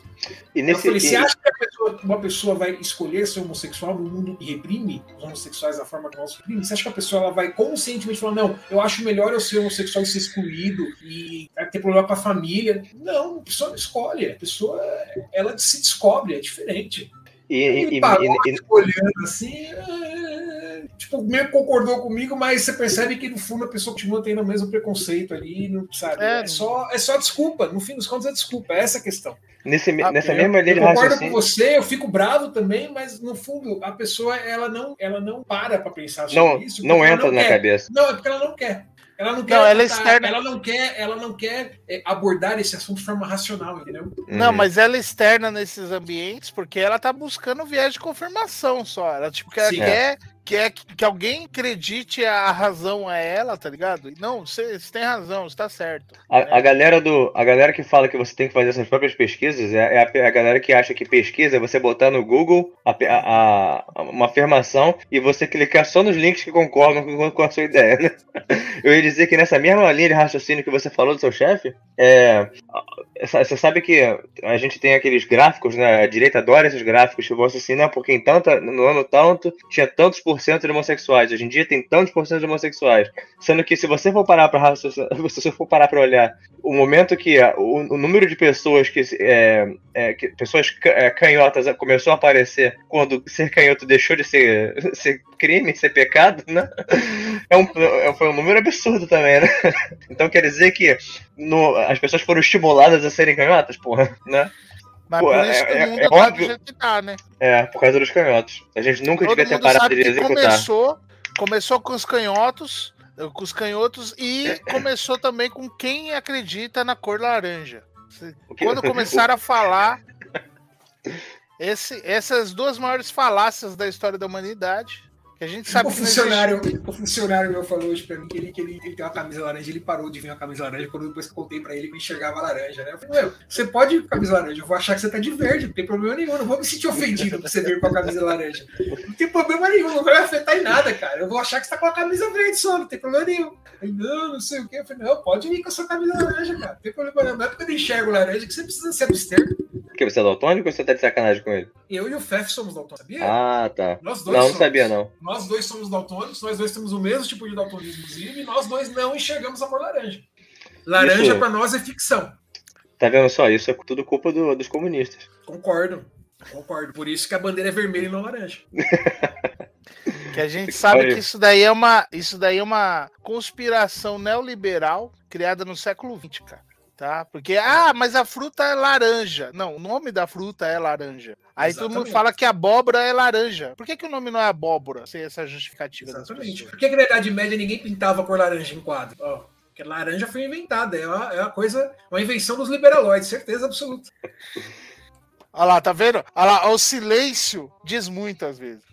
E nesse, eu falei, você acha que pessoa, uma pessoa vai escolher ser homossexual no mundo que reprime os homossexuais da forma que nós reprimimos? Você acha que a pessoa ela vai conscientemente falar, não, eu acho melhor eu ser homossexual e ser excluído e ter problema com a família? Não, a pessoa não escolhe. A pessoa, ela se descobre, é diferente. E, e, e, e, olhando assim, é, tipo, meio concordou comigo, mas você percebe que no fundo a pessoa continua tendo o mesmo preconceito ali, não sabe? É, é só, é só desculpa, no fim dos contos é desculpa, é essa a questão. Nesse, ah, nessa mesma linha de raciocínio. Eu concordo com você, eu fico bravo também, mas no fundo a pessoa ela não, ela não para para pensar sobre não, isso. Não entra não na quer. cabeça. Não, é porque ela não quer. Ela não quer, não, ela, é externa... ela não quer, ela não quer é, abordar esse assunto de forma racional, entendeu? Não, uhum. mas ela é externa nesses ambientes porque ela tá buscando viés de confirmação só. Ela tipo ela quer que é que alguém acredite a razão a ela, tá ligado? Não, você tem razão, está certo. A, a, galera do, a galera que fala que você tem que fazer essas próprias pesquisas é, é, a, é a, galera que acha que pesquisa é você botar no Google a, uma afirmação e você clicar só nos links que concordam com, com a sua ideia. Né? [laughs] Eu ia dizer que nessa mesma linha de raciocínio que você falou do seu chefe, é, você sabe que a gente tem aqueles gráficos, né? A direita adora esses gráficos que você assim, não, porque em tanto, no ano tanto tinha tantos por cento de homossexuais. Hoje em dia tem tantos por cento de homossexuais. Sendo que se você for parar para [laughs] se você for parar para olhar o momento que o, o número de pessoas que, é, é, que pessoas é, canhotas começou a aparecer quando ser canhoto deixou de ser, [laughs] ser crime, ser pecado, né? É um, é, foi um número absurdo também, né? [laughs] Então quer dizer que no, as pessoas foram estimuladas a serem canhotas, porra, né? Mas Pô, por isso é, que o é, mundo é, é tá óbvio. do jeito que tá, né? É, por causa dos canhotos. A gente nunca Todo devia ter parado de executar. Começou, começou com os canhotos, Com os canhotos e começou também com quem acredita na cor laranja. Quando começaram a [laughs] falar esse, essas duas maiores falácias da história da humanidade, que a gente sabe o funcionário, O funcionário meu falou hoje pra mim que ele, que ele, ele tem uma camisa laranja, ele parou de ver uma camisa laranja quando depois que eu contei pra ele que eu enxergava laranja, né? Eu falei, meu, você pode ir com camisa laranja, eu vou achar que você tá de verde, não tem problema nenhum, não vou me sentir ofendido por você vir com a camisa laranja. Não tem problema nenhum, não vai me afetar em nada, cara. Eu vou achar que você tá com a camisa verde só, não tem problema nenhum. Aí, não, não sei o quê. Eu falei, não, pode vir com a sua camisa laranja, cara. Não tem problema nenhum. Não é porque eu enxergo laranja que você precisa se abster. Porque você é daltônico ou você tá de sacanagem com ele? Eu e o Fef somos daltônicos, sabia? Ah, tá. Nós dois não, somos. não sabia, não. Nós dois somos daltônicos, nós dois temos o mesmo tipo de daltonismo, inclusive, e nós dois não enxergamos a cor laranja. Laranja isso... para nós é ficção. Tá vendo só? Isso é tudo culpa do, dos comunistas. Concordo. Concordo. Por isso que a bandeira é vermelha e não laranja. [laughs] que a gente sabe que isso daí é uma, isso daí é uma conspiração neoliberal criada no século XX, cara tá? Porque, ah, mas a fruta é laranja. Não, o nome da fruta é laranja. Aí Exatamente. todo mundo fala que abóbora é laranja. Por que, que o nome não é abóbora? Sem essa justificativa Exatamente. Por que, que na Idade Média ninguém pintava por laranja em quadro? Ó, porque laranja foi inventada. É uma, é uma coisa, uma invenção dos liberaloides, certeza absoluta. [laughs] Olha lá, tá vendo? Olha lá, o silêncio diz muito às vezes.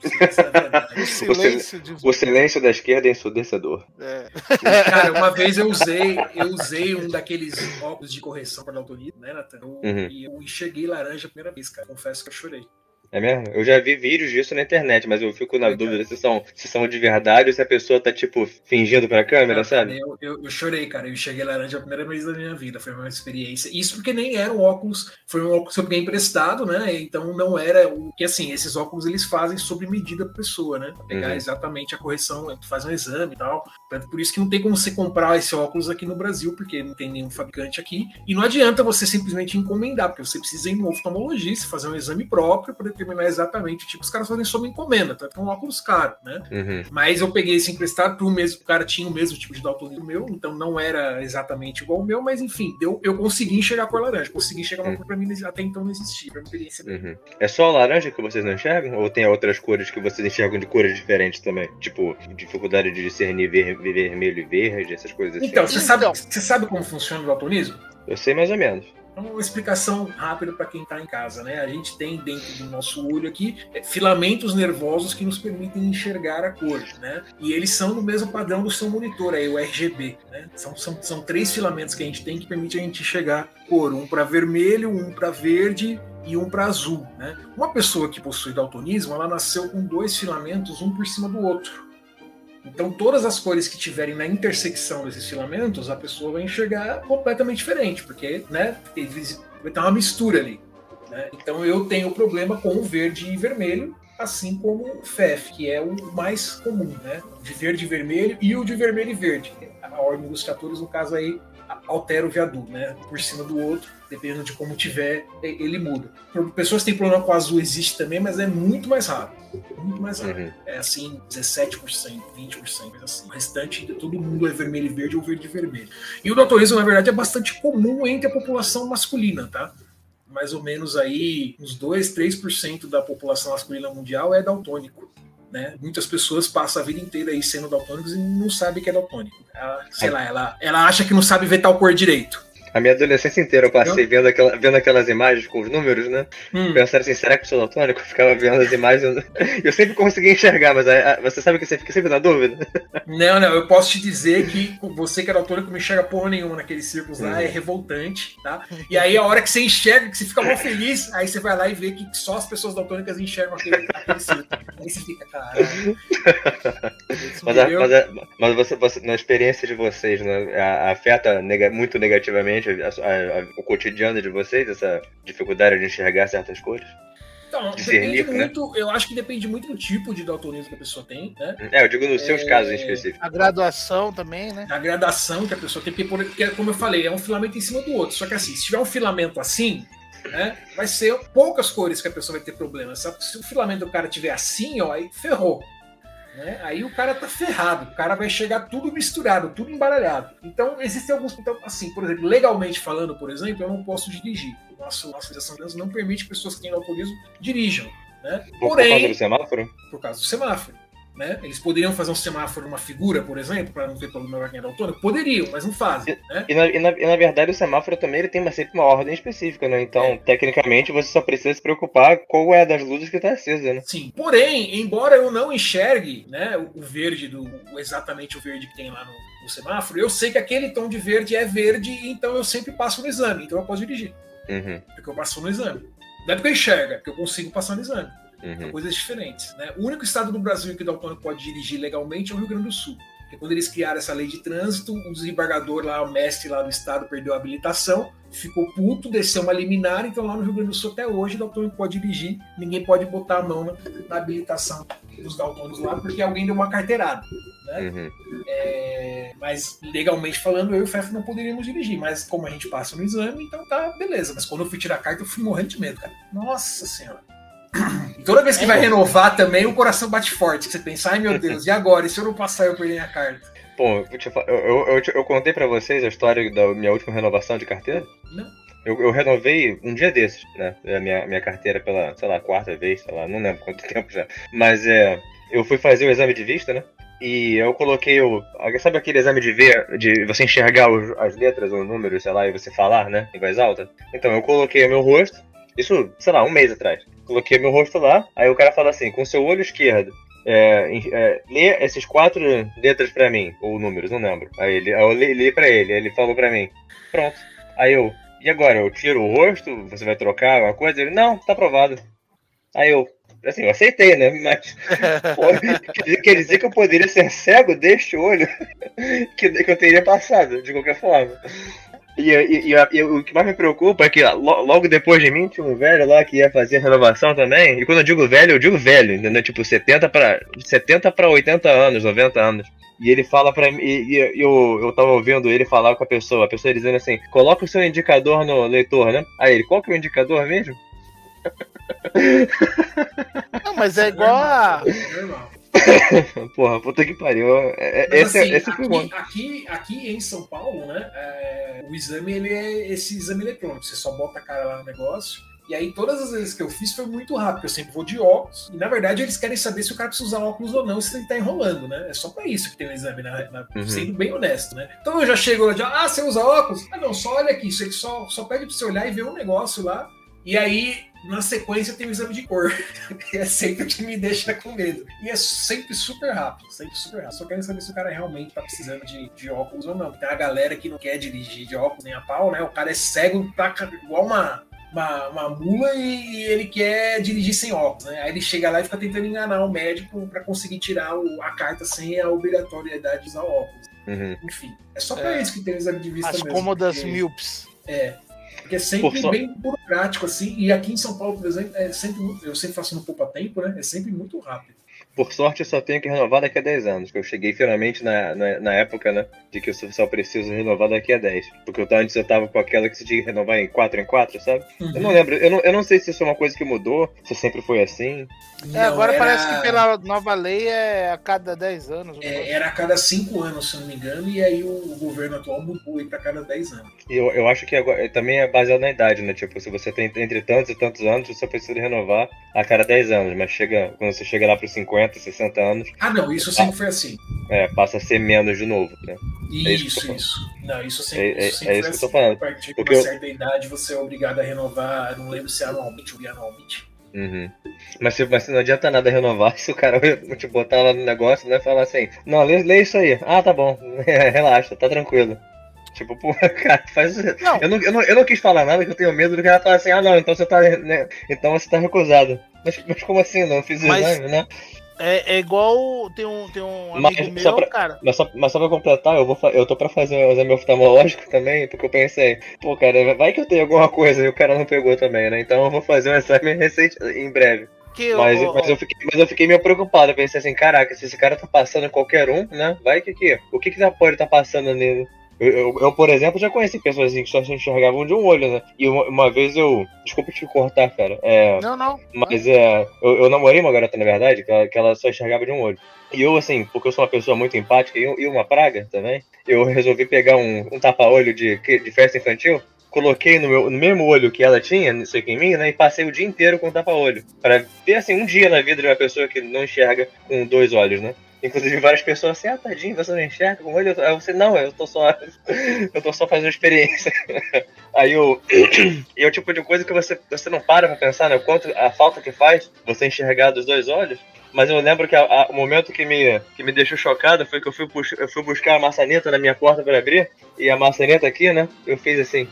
o silêncio diz O silêncio da esquerda é ensurdecedor. É. [laughs] Cara, uma vez eu usei, eu usei um daqueles óculos de correção para daltonismo, né, Nathan? Uhum. E eu enxerguei laranja a primeira vez, cara. Confesso que eu chorei. É mesmo? Eu já vi vídeos disso na internet, mas eu fico na é, dúvida se são, se são de verdade ou se a pessoa tá, tipo, fingindo pra câmera, sabe? Eu, eu, eu, chorei, cara. Eu cheguei laranja a primeira vez da minha vida. Foi uma experiência. Isso porque nem era um óculos, foi um óculos que eu peguei emprestado, né? Então não era o que, assim, esses óculos eles fazem sobre medida da pessoa, né? Pra pegar uhum. exatamente a correção, faz um exame e tal. Por isso que não tem como você comprar esse óculos aqui no Brasil, porque não tem nenhum fabricante aqui. E não adianta você simplesmente encomendar, porque você precisa ir no oftalmologista, fazer um exame próprio para determinar exatamente tipo, os caras fazem sob encomenda, tá? Um óculos caro, né? Uhum. Mas eu peguei esse emprestado pro mesmo, o cara tinha o mesmo tipo de daltonismo meu, então não era exatamente igual o meu, mas enfim, deu, eu consegui enxergar a cor laranja, consegui enxergar uma uhum. cor pra mim até então não existia, foi uma experiência uhum. É só a laranja que vocês não enxergam? Ou tem outras cores que vocês enxergam de cores diferentes também? Tipo, dificuldade de discernir ver, vermelho e verde, essas coisas assim? Então, você sabe, então. você sabe como funciona o daltonismo? Eu sei mais ou menos. Então, uma explicação rápida para quem está em casa, né? A gente tem dentro do nosso olho aqui é, filamentos nervosos que nos permitem enxergar a cor, né? E eles são do mesmo padrão do seu monitor, aí, o RGB, né? São, são, são três filamentos que a gente tem que permite a gente enxergar cor, um para vermelho, um para verde e um para azul, né? Uma pessoa que possui daltonismo, ela nasceu com dois filamentos, um por cima do outro. Então, todas as cores que tiverem na intersecção desses filamentos, a pessoa vai enxergar completamente diferente, porque né, vai ter uma mistura ali. Né? Então, eu tenho problema com o verde e vermelho, assim como o FEF, que é o mais comum, né? De verde e vermelho e o de vermelho e verde. A ordem dos fatores, no caso aí, altera o viaduto, né? Por cima do outro, dependendo de como tiver, ele muda. Pessoas que têm problema com azul existe também, mas é muito mais raro. Muito mais raro. Uhum. É assim, 17%, 20%, assim. O restante, todo mundo é vermelho e verde ou verde e vermelho. E o daltonismo, na verdade, é bastante comum entre a população masculina, tá? Mais ou menos aí, uns 2, 3% da população masculina mundial é daltônico. Né? Muitas pessoas passam a vida inteira aí sendo daltônicos e não sabem que é daltônico. Ela, sei é. lá, ela, ela acha que não sabe ver tal cor direito. A minha adolescência inteira eu passei vendo, aquela, vendo aquelas imagens com os números, né? Hum. Pensando assim, será que eu sou daltônico? [laughs] Eu ficava vendo as imagens eu sempre conseguia enxergar, mas a, a, você sabe que você fica sempre na dúvida. [laughs] Não, não, eu posso te dizer que você que é daltônico não enxerga porra nenhuma naqueles círculos lá, hum. é revoltante, tá? E aí a hora que você enxerga, que você fica muito feliz, aí você vai lá e vê que só as pessoas daltônicas enxergam aquele, aquele círculo. Aí você fica, caralho. mas, a, mas, mas você, você, na experiência de vocês, né, afeta nega, muito negativamente a, a, o cotidiano de vocês, essa dificuldade de enxergar certas cores? Então, depende né? muito, eu acho que depende muito do tipo de daltonismo que a pessoa tem, né? É, eu digo nos seus é, casos em específico. A graduação também, né? A graduação que a pessoa tem, porque, como eu falei, é um filamento em cima do outro. Só que assim, se tiver um filamento assim, né, vai ser poucas cores que a pessoa vai ter problema. Sabe? Se o filamento do cara tiver assim, ó, aí ferrou. Né? Aí o cara tá ferrado, o cara vai chegar tudo misturado, tudo embaralhado. Então, existem alguns. Então, assim, por exemplo, legalmente falando, por exemplo, eu não posso dirigir. Nossa, nossa legislação não permite que pessoas que têm alcoolismo dirijam. Né? Porém, por causa do semáforo? Por causa do semáforo. Né? Eles poderiam fazer um semáforo uma figura, por exemplo, para não ter problema com quem é daltônico? Poderiam, mas não fazem, né? E na, e, na, e na, verdade o semáforo também ele tem uma, sempre uma ordem específica, né? Então, é. tecnicamente, você só precisa se preocupar qual é das luzes que está acesa, né? Sim. Porém, embora eu não enxergue né, o, o verde do. exatamente o verde que tem lá no, no semáforo, eu sei que aquele tom de verde é verde, então eu sempre passo no exame, então eu posso dirigir. Uhum. Porque eu passo no exame. Não é porque eu enxergo, é porque eu consigo passar no exame. Uhum. São coisas diferentes. Né? O único estado do Brasil em que o daltônico pode dirigir legalmente é o Rio Grande do Sul. Porque quando eles criaram essa lei de trânsito, o desembargador lá, o mestre lá do estado, perdeu a habilitação, ficou puto, desceu uma liminar, então lá no Rio Grande do Sul até hoje o daltônico pode dirigir, ninguém pode botar a mão na, na habilitação dos daltônicos lá, porque alguém deu uma carteirada. Né? Uhum. É, mas legalmente falando, eu e o Fef não poderíamos dirigir, mas como a gente passa no exame, então tá beleza. Mas quando eu fui tirar a carta, eu fui morrendo de medo, cara. Nossa senhora. Toda vez que vai renovar também, o coração bate forte. Você pensa, ai meu Deus, e agora? E se eu não passar, eu perder a carta? Pô, eu, eu, eu, eu contei para vocês a história da minha última renovação de carteira? Não. Eu, eu, renovei um dia desses, né? A minha, minha carteira pela, sei lá, quarta vez, sei lá, não lembro quanto [laughs] tempo já. Mas é. Eu fui fazer o exame de vista, né? E eu coloquei o. Sabe aquele exame de ver, de você enxergar os, as letras ou números, sei lá, e você falar, né? Em voz alta? Então eu coloquei o meu rosto, isso, sei lá, um mês atrás. Coloquei meu rosto lá, aí o cara fala assim, com seu olho esquerdo, é, é, lê esses quatro letras pra mim, ou números, não lembro. Aí ele, eu li, li pra ele, ele falou pra mim, pronto. Aí eu, e agora? Eu tiro o rosto? Você vai trocar alguma coisa? Ele, não, tá aprovado. Aí eu, assim, eu aceitei, né? Mas pô, [laughs] quer dizer que eu poderia ser cego deste olho [laughs] que, que eu teria passado, de qualquer forma. E, e, e, e, o que mais me preocupa é que logo depois de mim tinha um velho lá que ia fazer renovação também. E quando eu digo velho, eu digo velho, entendeu? Tipo, 70 para 70 para 80 anos, 90 anos. E ele fala pra mim, e, e, eu, eu tava ouvindo ele falar com a pessoa, a pessoa dizendo assim: coloca o seu indicador no leitor, né? Aí ele, qual que é o indicador mesmo? Não, mas é igual a. [laughs] Porra, puta que pariu. É, é, Mas, esse, assim, esse aqui, aqui, aqui, em São Paulo, né? É, o exame ele é esse exame eletrônico. Você só bota a cara lá no negócio. E aí, todas as vezes que eu fiz foi muito rápido. Eu sempre vou de óculos. E na verdade, eles querem saber se o cara precisa usar óculos ou não, se ele tá enrolando, né? É só pra isso que tem o exame, né? uhum. sendo bem honesto, né? Então eu já chego lá de, ah, você usa óculos? Ah, não, só olha aqui. Isso aqui só, só pede pra você olhar e ver um negócio lá. E aí na sequência tem o exame de cor, que [laughs] é sempre o que me deixa com medo. E é sempre super rápido, sempre super rápido. Só quero saber se o cara realmente tá precisando de, de óculos ou não. Tem a galera que não quer dirigir de óculos nem a pau, né? O cara é cego, tá igual uma, uma, uma mula e, e, ele quer dirigir sem óculos, né? Aí ele chega lá e fica tentando enganar o médico para conseguir tirar o, a carta sem a obrigatoriedade de usar óculos. Uhum. Enfim, é só para é, isso que tem o exame de vista as mesmo. As cômodas porque... míopes. É, porque é sempre Por bem burocrático, assim. E aqui em São Paulo, por exemplo, é sempre eu sempre faço no poupa tempo, né? É sempre muito rápido. Por sorte, eu só tenho que renovar daqui a 10 anos, que eu cheguei finalmente na, na, na, época, né, de que eu só preciso renovar daqui a 10. Porque eu, antes eu tava com aquela que você tinha que renovar em 4 em 4, sabe? Uhum. Eu não lembro, eu não, eu não sei se isso é uma coisa que mudou, se sempre foi assim. É, agora era... parece que pela nova lei é a cada 10 anos. É, era a cada 5 anos, se não me engano, e aí o, governo atual mudou para cada 10 anos. E eu, eu acho que agora também é baseado na idade, né? Tipo, se você tem entre tantos e tantos anos, você precisa renovar a cada 10 anos, mas chega, quando você chega lá para 50, 60 anos, ah, não, isso sempre foi assim. É, passa a ser menos de novo, né? É isso, é isso. Não, isso sempre, é, isso sempre é, é isso que eu tô falando. A partir de uma eu... certa idade, você é obrigado a renovar, não lembro se é anualmente ou bianualmente. Uhum. Mas, mas não adianta nada renovar [laughs] se o cara te botar lá no negócio né, e falar assim: Não, lê, lê isso aí. Ah, tá bom, [laughs] relaxa, tá tranquilo. Tipo, pô, [laughs] cara, faz. Não. Eu, não, eu, não, eu não quis falar nada, que eu tenho medo do cara falar assim: Ah, não, então você tá. Né, então você tá recusado. Mas, mas como assim? Não fiz o exame, né? É, é igual tem um, tem um amigo mas, meu, pra, cara. Mas só, mas só pra completar, eu, vou, eu tô pra fazer o exame oftalmológico também, porque eu pensei, pô, cara, vai que eu tenho alguma coisa e o cara não pegou também, né? Então eu vou fazer um exame [laughs] recente em breve. Que, mas, mas, eu fiquei, mas eu fiquei meio preocupado. Eu pensei assim, caraca, se esse cara tá passando qualquer um, né? Vai que que. O que que pode estar tá passando nele? Eu, eu, eu, por exemplo, já conheci pessoas assim que só se enxergavam de um olho, né? E uma, uma vez eu. Desculpa te cortar, cara. É, não, não. Mas é. Eu, eu namorei uma garota, na verdade, que ela, que ela só enxergava de um olho. E eu, assim, porque eu sou uma pessoa muito empática e, e uma praga também, eu resolvi pegar um, um tapa-olho de, de festa infantil coloquei no, meu, no mesmo olho que ela tinha, isso aqui em mim, né? E passei o dia inteiro com tapa-olho. Pra ter, assim, um dia na vida de uma pessoa que não enxerga com dois olhos, né? Inclusive várias pessoas assim, ah, tadinho, você não enxerga com olho. Aí você, não, eu tô só. [laughs] eu tô só fazendo experiência. [laughs] Aí eu. e é o tipo de coisa que você, você não para pra pensar, né? O quanto a falta que faz você enxergar dos dois olhos. Mas eu lembro que a, a, o momento que me, que me deixou chocado foi que eu fui, eu fui buscar a maçaneta na minha porta para abrir. E a maçaneta aqui, né? Eu fiz assim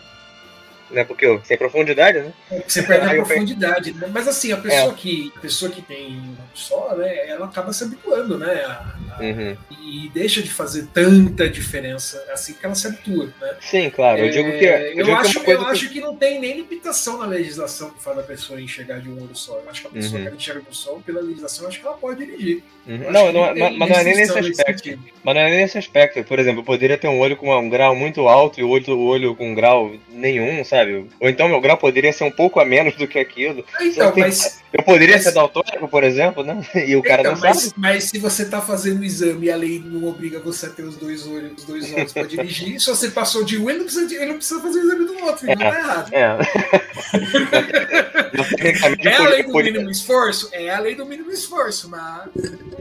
né? Porque eu, sem profundidade, né? Você perde a profundidade, né? Mas assim, a pessoa, é. que, a pessoa que tem só, né, ela acaba se habituando, né? A, a, uhum. E deixa de fazer tanta diferença assim que ela se habitua, né? Sim, claro. Eu digo que. É, eu, eu acho, que, eu acho que não tem nem limitação na legislação que faz a pessoa enxergar de um olho só. Eu acho que a pessoa uhum. que enxerga de um só, pela legislação, acho que ela pode dirigir. Uhum. Não, não, não mas, não é nem nesse aspecto. Mas não é nem nesse aspecto. Por exemplo, eu poderia ter um olho com um grau muito alto e o outro olho com um grau nenhum, sabe? Ou então meu grau poderia ser um pouco a menos do que aquilo. Então, tem... mas... Eu poderia mas... ser daltônico, por exemplo, né? [laughs] E o cara então, não mas, sabe. Mas se você tá fazendo exame e a lei não obriga você a ter os dois olhos, os dois olhos para dirigir, se você passou de um, ele não precisa, ele não precisa fazer o exame do outro, é, não tá errado. É. é [laughs] a lei do mínimo esforço? É a lei do mínimo esforço, mas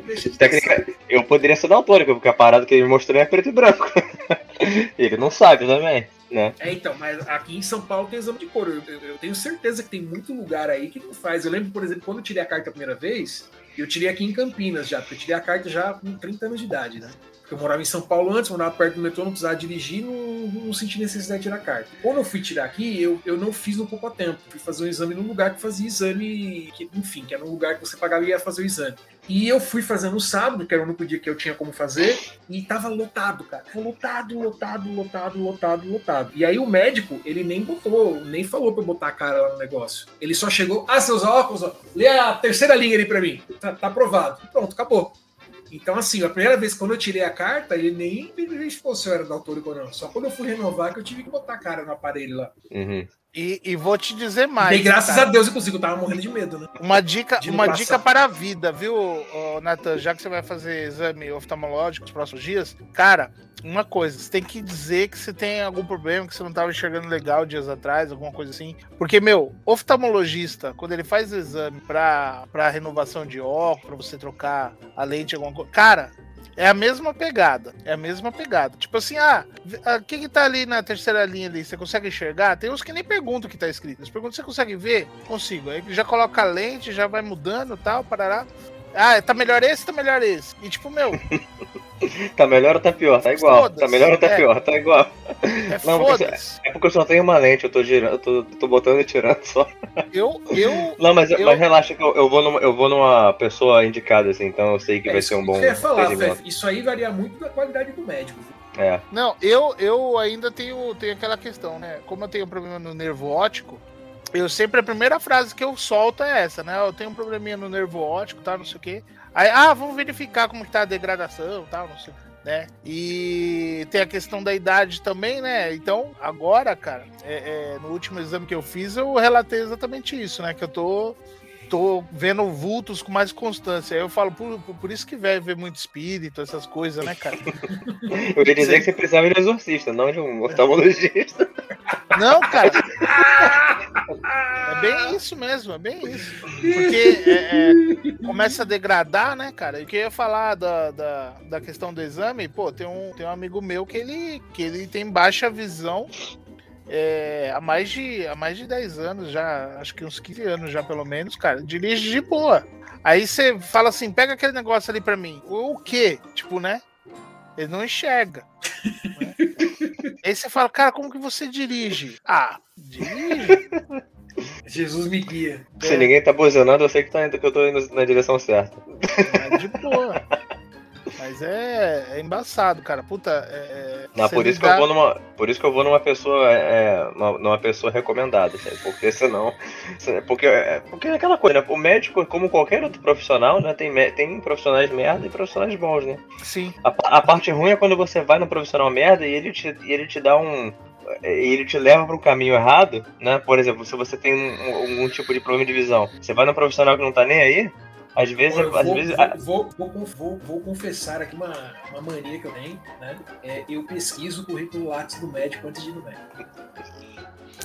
deixa de Técnica, eu poderia ser daltônico, porque a parada que ele mostrou é preto e branco. [laughs] ele não sabe também. Né? É, então, mas aqui em São Paulo tem exame de cor. Eu, eu, eu, tenho certeza que tem muito lugar aí que não faz. Eu lembro, por exemplo, quando eu tirei a carta a primeira vez, eu tirei aqui em Campinas já, porque eu tirei a carta já com 30 anos de idade, né? Eu morava em São Paulo antes, morava perto do metrô, não precisava dirigir, não, não senti necessidade de tirar carta. Quando eu fui tirar aqui, eu, eu não fiz no pouco tempo. Fui fazer um exame num lugar que fazia exame, que, enfim, que era um lugar que você pagava e ia fazer o exame. E eu fui fazer no sábado, que era o único dia que eu tinha como fazer, e tava lotado, cara. Lotado, lotado, lotado, lotado, lotado. E aí o médico, ele nem botou, nem falou pra eu botar a cara lá no negócio. Ele só chegou, ah, seus óculos, ó, lê a terceira linha ali pra mim. Tá, tá aprovado. Pronto, acabou. Então, assim, a primeira vez quando eu tirei a carta, ele nem me identificou se eu era daltônico ou não. Só quando eu fui renovar que eu tive que botar a cara no aparelho lá. Uhum. E, e, vou te dizer mais. E graças cara. a Deus, inclusive, eu tava morrendo de medo, né? Uma dica, uma dica para a vida, viu, Nathan? Já que você vai fazer exame oftalmológico nos próximos dias, cara, uma coisa, você tem que dizer que você tem algum problema, que você não estava enxergando legal dias atrás, alguma coisa assim. Porque, meu, oftalmologista, quando ele faz o exame para renovação de óculos, para você trocar a lente, alguma coisa. Cara, é a mesma pegada. É a mesma pegada. Tipo assim, ah, o que que tá ali na terceira linha ali? Você consegue enxergar? Tem uns que nem perguntam o que tá escrito. Eles perguntam, você consegue ver? Consigo. Aí já coloca a lente, já vai mudando tal, parará. Ah, tá melhor esse, tá melhor esse. E tipo, meu. [laughs] [laughs] tá melhor ou tá pior? Tá igual. Tá melhor ou tá é. pior? Tá igual. É, não, porque, é porque eu só tenho uma lente, eu tô girando, eu tô, tô botando e tirando só. Eu. eu não, mas, eu... mas relaxa que eu, eu, vou numa, eu vou numa pessoa indicada, assim, então eu sei que é, vai ser um bom. Eu falar, isso aí varia muito da qualidade do médico. É. Não, eu, eu ainda tenho, tenho aquela questão, né? Como eu tenho um problema no nervo óptico, eu sempre a primeira frase que eu solto é essa, né? Eu tenho um probleminha no nervo óptico, tá, não sei o quê. Aí, ah, vamos verificar como que tá a degradação, tal, não sei, né? E tem a questão da idade também, né? Então, agora, cara, é, é, no último exame que eu fiz, eu relatei exatamente isso, né? Que eu tô tô vendo vultos com mais constância. Aí eu falo, por, por isso que velho vê muito espírito, essas coisas, né, cara? [laughs] Eu ia dizer que você precisava de um exorcista, não de um oftalmologista. [laughs] Não, cara. É bem isso mesmo, é bem isso. Porque é, é, começa a degradar, né, cara? E o que eu ia falar da, da, da questão do exame, pô, tem um, tem um amigo meu que ele, que ele tem baixa visão é, há, mais de, há mais de 10 anos já, acho que uns 15 anos já pelo menos, cara, dirige de boa. Aí você fala assim, pega aquele negócio ali pra mim. O, o quê? Tipo, né? Ele não enxerga. Né? [laughs] Aí você fala, cara, como que você dirige? Ah, dirige. Jesus me guia. Se é. ninguém tá buzinando, eu sei que, tá, que eu tô indo na direção certa. É de boa. Mas é, é embaçado, cara. Puta, é. é Não, por isso, que eu vou numa, por isso que eu vou numa pessoa, é, numa pessoa recomendada, sabe? porque senão. Porque, é, porque é aquela coisa, né? O médico, como qualquer outro profissional, né? Tem, tem profissionais merda e profissionais bons, né? Sim. A, a parte ruim é quando você vai no profissional merda e ele te, e ele te dá um ele te leva para o caminho errado, né? Por exemplo, se você tem um, um, um, tipo de problema de visão, você vai no profissional que não tá nem aí, às vezes. Eu às vou, vezes... Vou, vou, vou, vou, confessar aqui uma, uma mania que eu tenho, né? É, eu pesquiso o currículo Lattes do médico antes de ir no médico.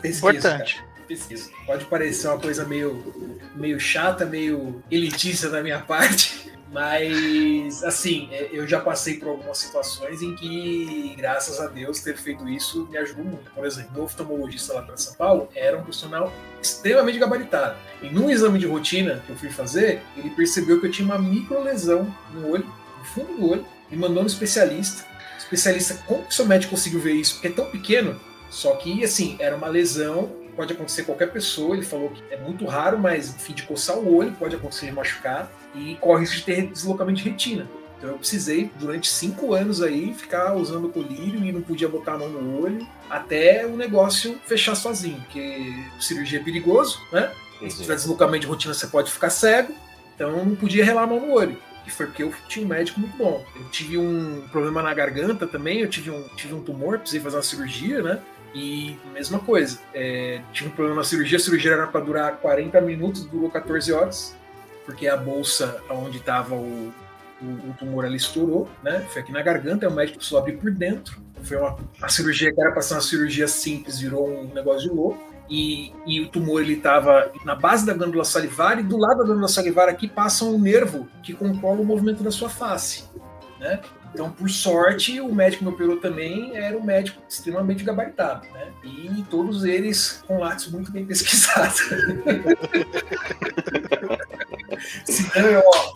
Pesquisa, Importante. cara. Pesquisa. Pode parecer uma coisa meio, meio chata, meio elitista da minha [laughs] parte, mas assim, é, eu já passei por algumas situações em que, graças a Deus, ter feito isso me ajudou muito. Por exemplo, o oftalmologista lá para São Paulo era um profissional extremamente gabaritado. E num exame de rotina que eu fui fazer, ele percebeu que eu tinha uma microlesão no olho, no fundo do olho, me mandou no especialista. O especialista, como que seu médico conseguiu ver isso? Porque é tão pequeno, só que, assim, era uma lesão, pode acontecer qualquer pessoa. Ele falou que é muito raro, mas, enfim, de coçar o olho, pode acontecer de machucar e corre risco de ter deslocamento de retina. Então eu precisei, durante cinco anos aí, ficar usando colírio e não podia botar a mão no olho até o negócio fechar sozinho, porque cirurgia é perigoso, né? Se tiver deslocamento de rotina, você pode ficar cego. Então eu não podia relar a mão no olho. E foi porque eu tinha um médico muito bom. Eu tive um problema na garganta também, eu tive um, tive um tumor, precisei fazer uma cirurgia, né? E mesma coisa, é, um problema na cirurgia, a cirurgia era para durar 40 minutos, durou 14 horas, porque a bolsa onde estava o, o, o, tumor ali estourou, né? Foi aqui na garganta, o médico precisou abrir por dentro. Foi uma a cirurgia que era para ser uma cirurgia simples, virou um negócio de louco. E, e, o tumor ele estava na base da glândula salivar e do lado da glândula salivar aqui passa um nervo que controla o movimento da sua face, né? Então, por sorte, o médico que me operou também era um médico extremamente gabaritado, né? E todos eles com látis muito bem [laughs] pesquisados. [laughs] Senão eu, ó,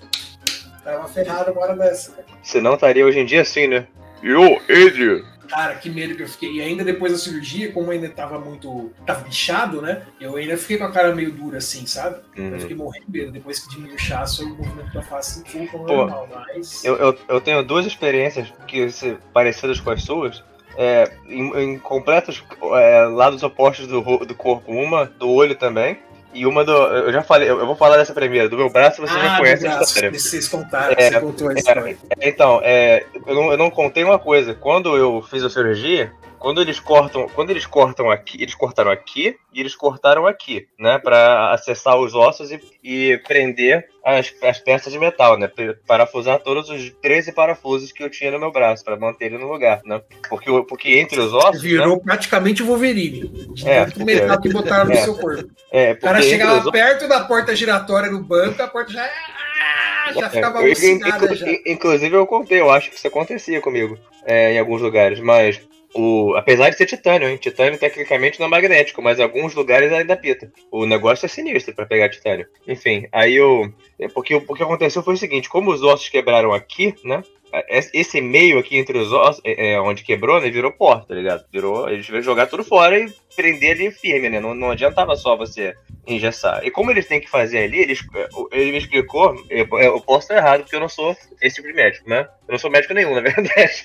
tava ferrado uma hora dessa. Senão estaria hoje em dia assim, né? Eu, Adrian, Cara, que medo que eu fiquei. E ainda depois da cirurgia, como ainda tava muito. tava bichado, né? Eu ainda fiquei com a cara meio dura assim, sabe? Uhum. Eu fiquei morrendo de medo. Depois que diminui o chasso, o movimento da face ao normal. Mas. Eu, eu, eu tenho duas experiências que se, parecidas com as suas. É, em, em completos é, lados opostos do, do corpo. Uma do olho também. E uma do. Eu já falei, eu vou falar dessa primeira. Do meu braço você ah, já conhece braço, a história. Vocês contaram, É, você contou a é, história. Então, é, eu, não, eu não contei uma coisa. Quando eu fiz a cirurgia, quando eles cortam, quando eles cortam aqui, eles cortaram aqui e eles cortaram aqui, né, para acessar os ossos e, e prender as, as peças de metal, né, parafusar todos os 13 parafusos que eu tinha no meu braço para manter ele no lugar, né? Porque o- porque entre os ossos, Virou né, praticamente o Wolverine. É, tanto metal que botaram no é. seu corpo. é, O cara chegava os perto da porta giratória do banco, a porta já. ah, Já ficava É, eu- alucinada inclu- já. in- Inclusive eu contei, eu acho que isso acontecia comigo é, em alguns lugares, mas o, apesar de ser titânio, hein? Titânio tecnicamente não é magnético, mas em alguns lugares ainda pita. O negócio é sinistro pra pegar titânio. Enfim, aí é, Porque, o o que aconteceu foi o seguinte: como os ossos quebraram aqui, né? Es- Esse meio aqui entre os ossos, é, é, onde quebrou, né? Virou porta, tá ligado? Virou. Eles tiveram jogar tudo fora e prender ali firme, né? Não, não adiantava só você engessar. E como eles têm que fazer ali, eles, ele me explicou, eu, eu posso estar errado, porque eu não sou esse tipo de médico, né? Eu não sou médico nenhum, [laughs] na verdade.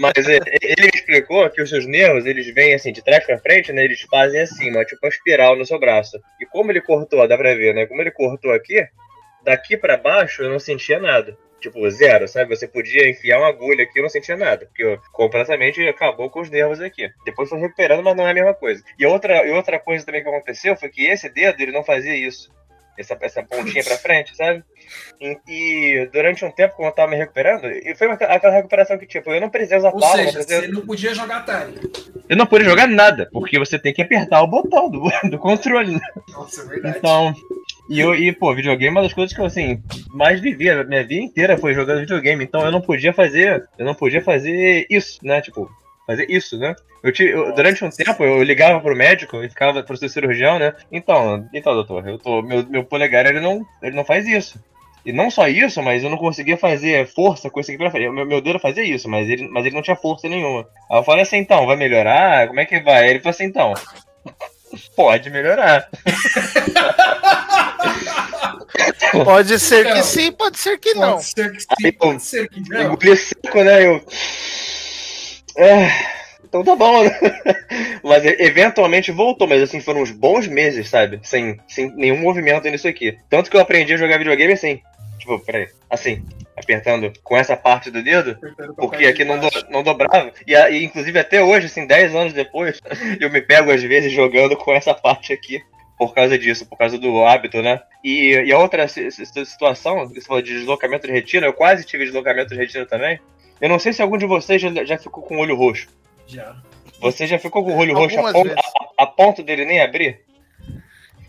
Mas é, ele me explicou que os seus nervos, eles vêm assim, de trás pra frente, né? Eles fazem assim, uma, tipo uma espiral no seu braço. E como ele cortou, dá pra ver, né? Como ele cortou aqui, daqui pra baixo eu não sentia nada. Tipo, zero, sabe? Você podia enfiar uma agulha aqui e eu não sentia nada. Porque eu completamente acabou com os nervos aqui. Depois foi recuperando, mas não é a mesma coisa. E outra, e outra coisa também que aconteceu foi que esse dedo, ele não fazia isso. Essa, essa pontinha pra frente, sabe? E, e durante um tempo, quando eu tava me recuperando, e foi uma- aquela recuperação que, tipo, eu não precisei usar Ou pala, não seja, precisei- você não podia jogar Atari. eu não pude jogar nada, porque você tem que apertar o botão do, [laughs] do controle. né? Nossa, é verdade. Então, e, eu, e pô, videogame é uma das coisas que eu, assim, mais vivi. A minha vida inteira foi jogando videogame. Então eu não podia fazer. Eu não podia fazer isso, né? Tipo, fazer isso, né? Eu, ti- eu- durante um tempo eu ligava pro médico e ficava pro seu cirurgião, né? Então, então, doutor, eu tô. Meu, meu polegar ele não, ele não faz isso. E não só isso, mas eu não conseguia fazer força com isso aqui pra frente. Meu, meu dedo fazia isso, mas ele, mas ele não tinha força nenhuma. Aí eu falei assim, então, vai melhorar? Como é que vai? Aí ele falou assim, então. [laughs] Pode melhorar. [laughs] Pode ser que Não. sim, pode ser que não. Pode ser que sim, pode ser que não. Engoli seco, né? Eu. É, então tá bom, né? [laughs] Mas eventualmente voltou, mas assim, foram uns bons meses, sabe? Sem, sem nenhum movimento nisso aqui. Tanto que eu aprendi a jogar videogame assim. Tipo, peraí, assim, apertando com essa parte do dedo, porque aqui não, do- não dobrava. E, e, inclusive até hoje, assim, 10 anos depois, [laughs] eu me pego às vezes jogando com essa parte aqui. Por causa disso, por causa do hábito, né? E, e a outra si- si- situação, você falou de deslocamento de retina, eu quase tive deslocamento de retina também. Eu não sei se algum de vocês já, já ficou com o olho roxo. Já. Você já ficou com o olho roxo a Algumas ponto, vezes. a, a ponto dele nem abrir?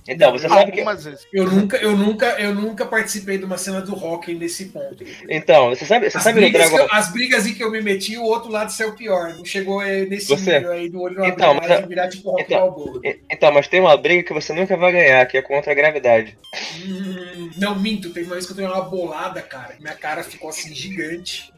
Então, você sabe que. Vezes. Eu nunca, eu nunca, eu nunca participei de uma cena do rock nesse ponto. Então, você sabe, você As sabe brigas, Dragon eu, as brigas em que eu me meti, o outro lado saiu pior. Não chegou eh, nesse Você- nível aí do olho não Então, mas- de virar tipo rock então- Então, mas tem uma briga que você nunca vai ganhar, que é contra a gravidade. Hum, não, minto. Teve uma vez que eu tomei uma bolada, cara. Minha cara ficou assim, gigante.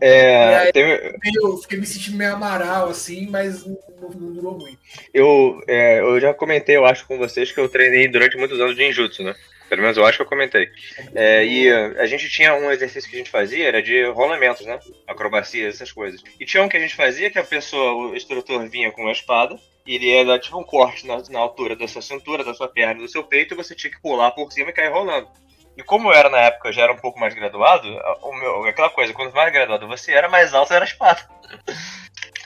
É, aí- teve- Eu fiquei me sentindo meio amaral, assim, mas não, não- durou muito. eu, é, eu já comentei, eu acho, com vocês que eu treinei durante muitos anos de ninjutsu, né? Pelo menos eu acho que eu comentei. É, e a gente tinha um exercício que a gente fazia, era de rolamentos, né? Acrobacias, essas coisas. E tinha um que a gente fazia que a pessoa, o instrutor vinha com uma espada, e ele ia dar tipo um corte na, na altura da sua cintura, da sua perna, do seu peito, e você tinha que pular por cima e cair rolando. E como eu era na época, eu já era um pouco mais graduado, o meu, aquela coisa, quanto mais graduado você era, mais alto era a espada.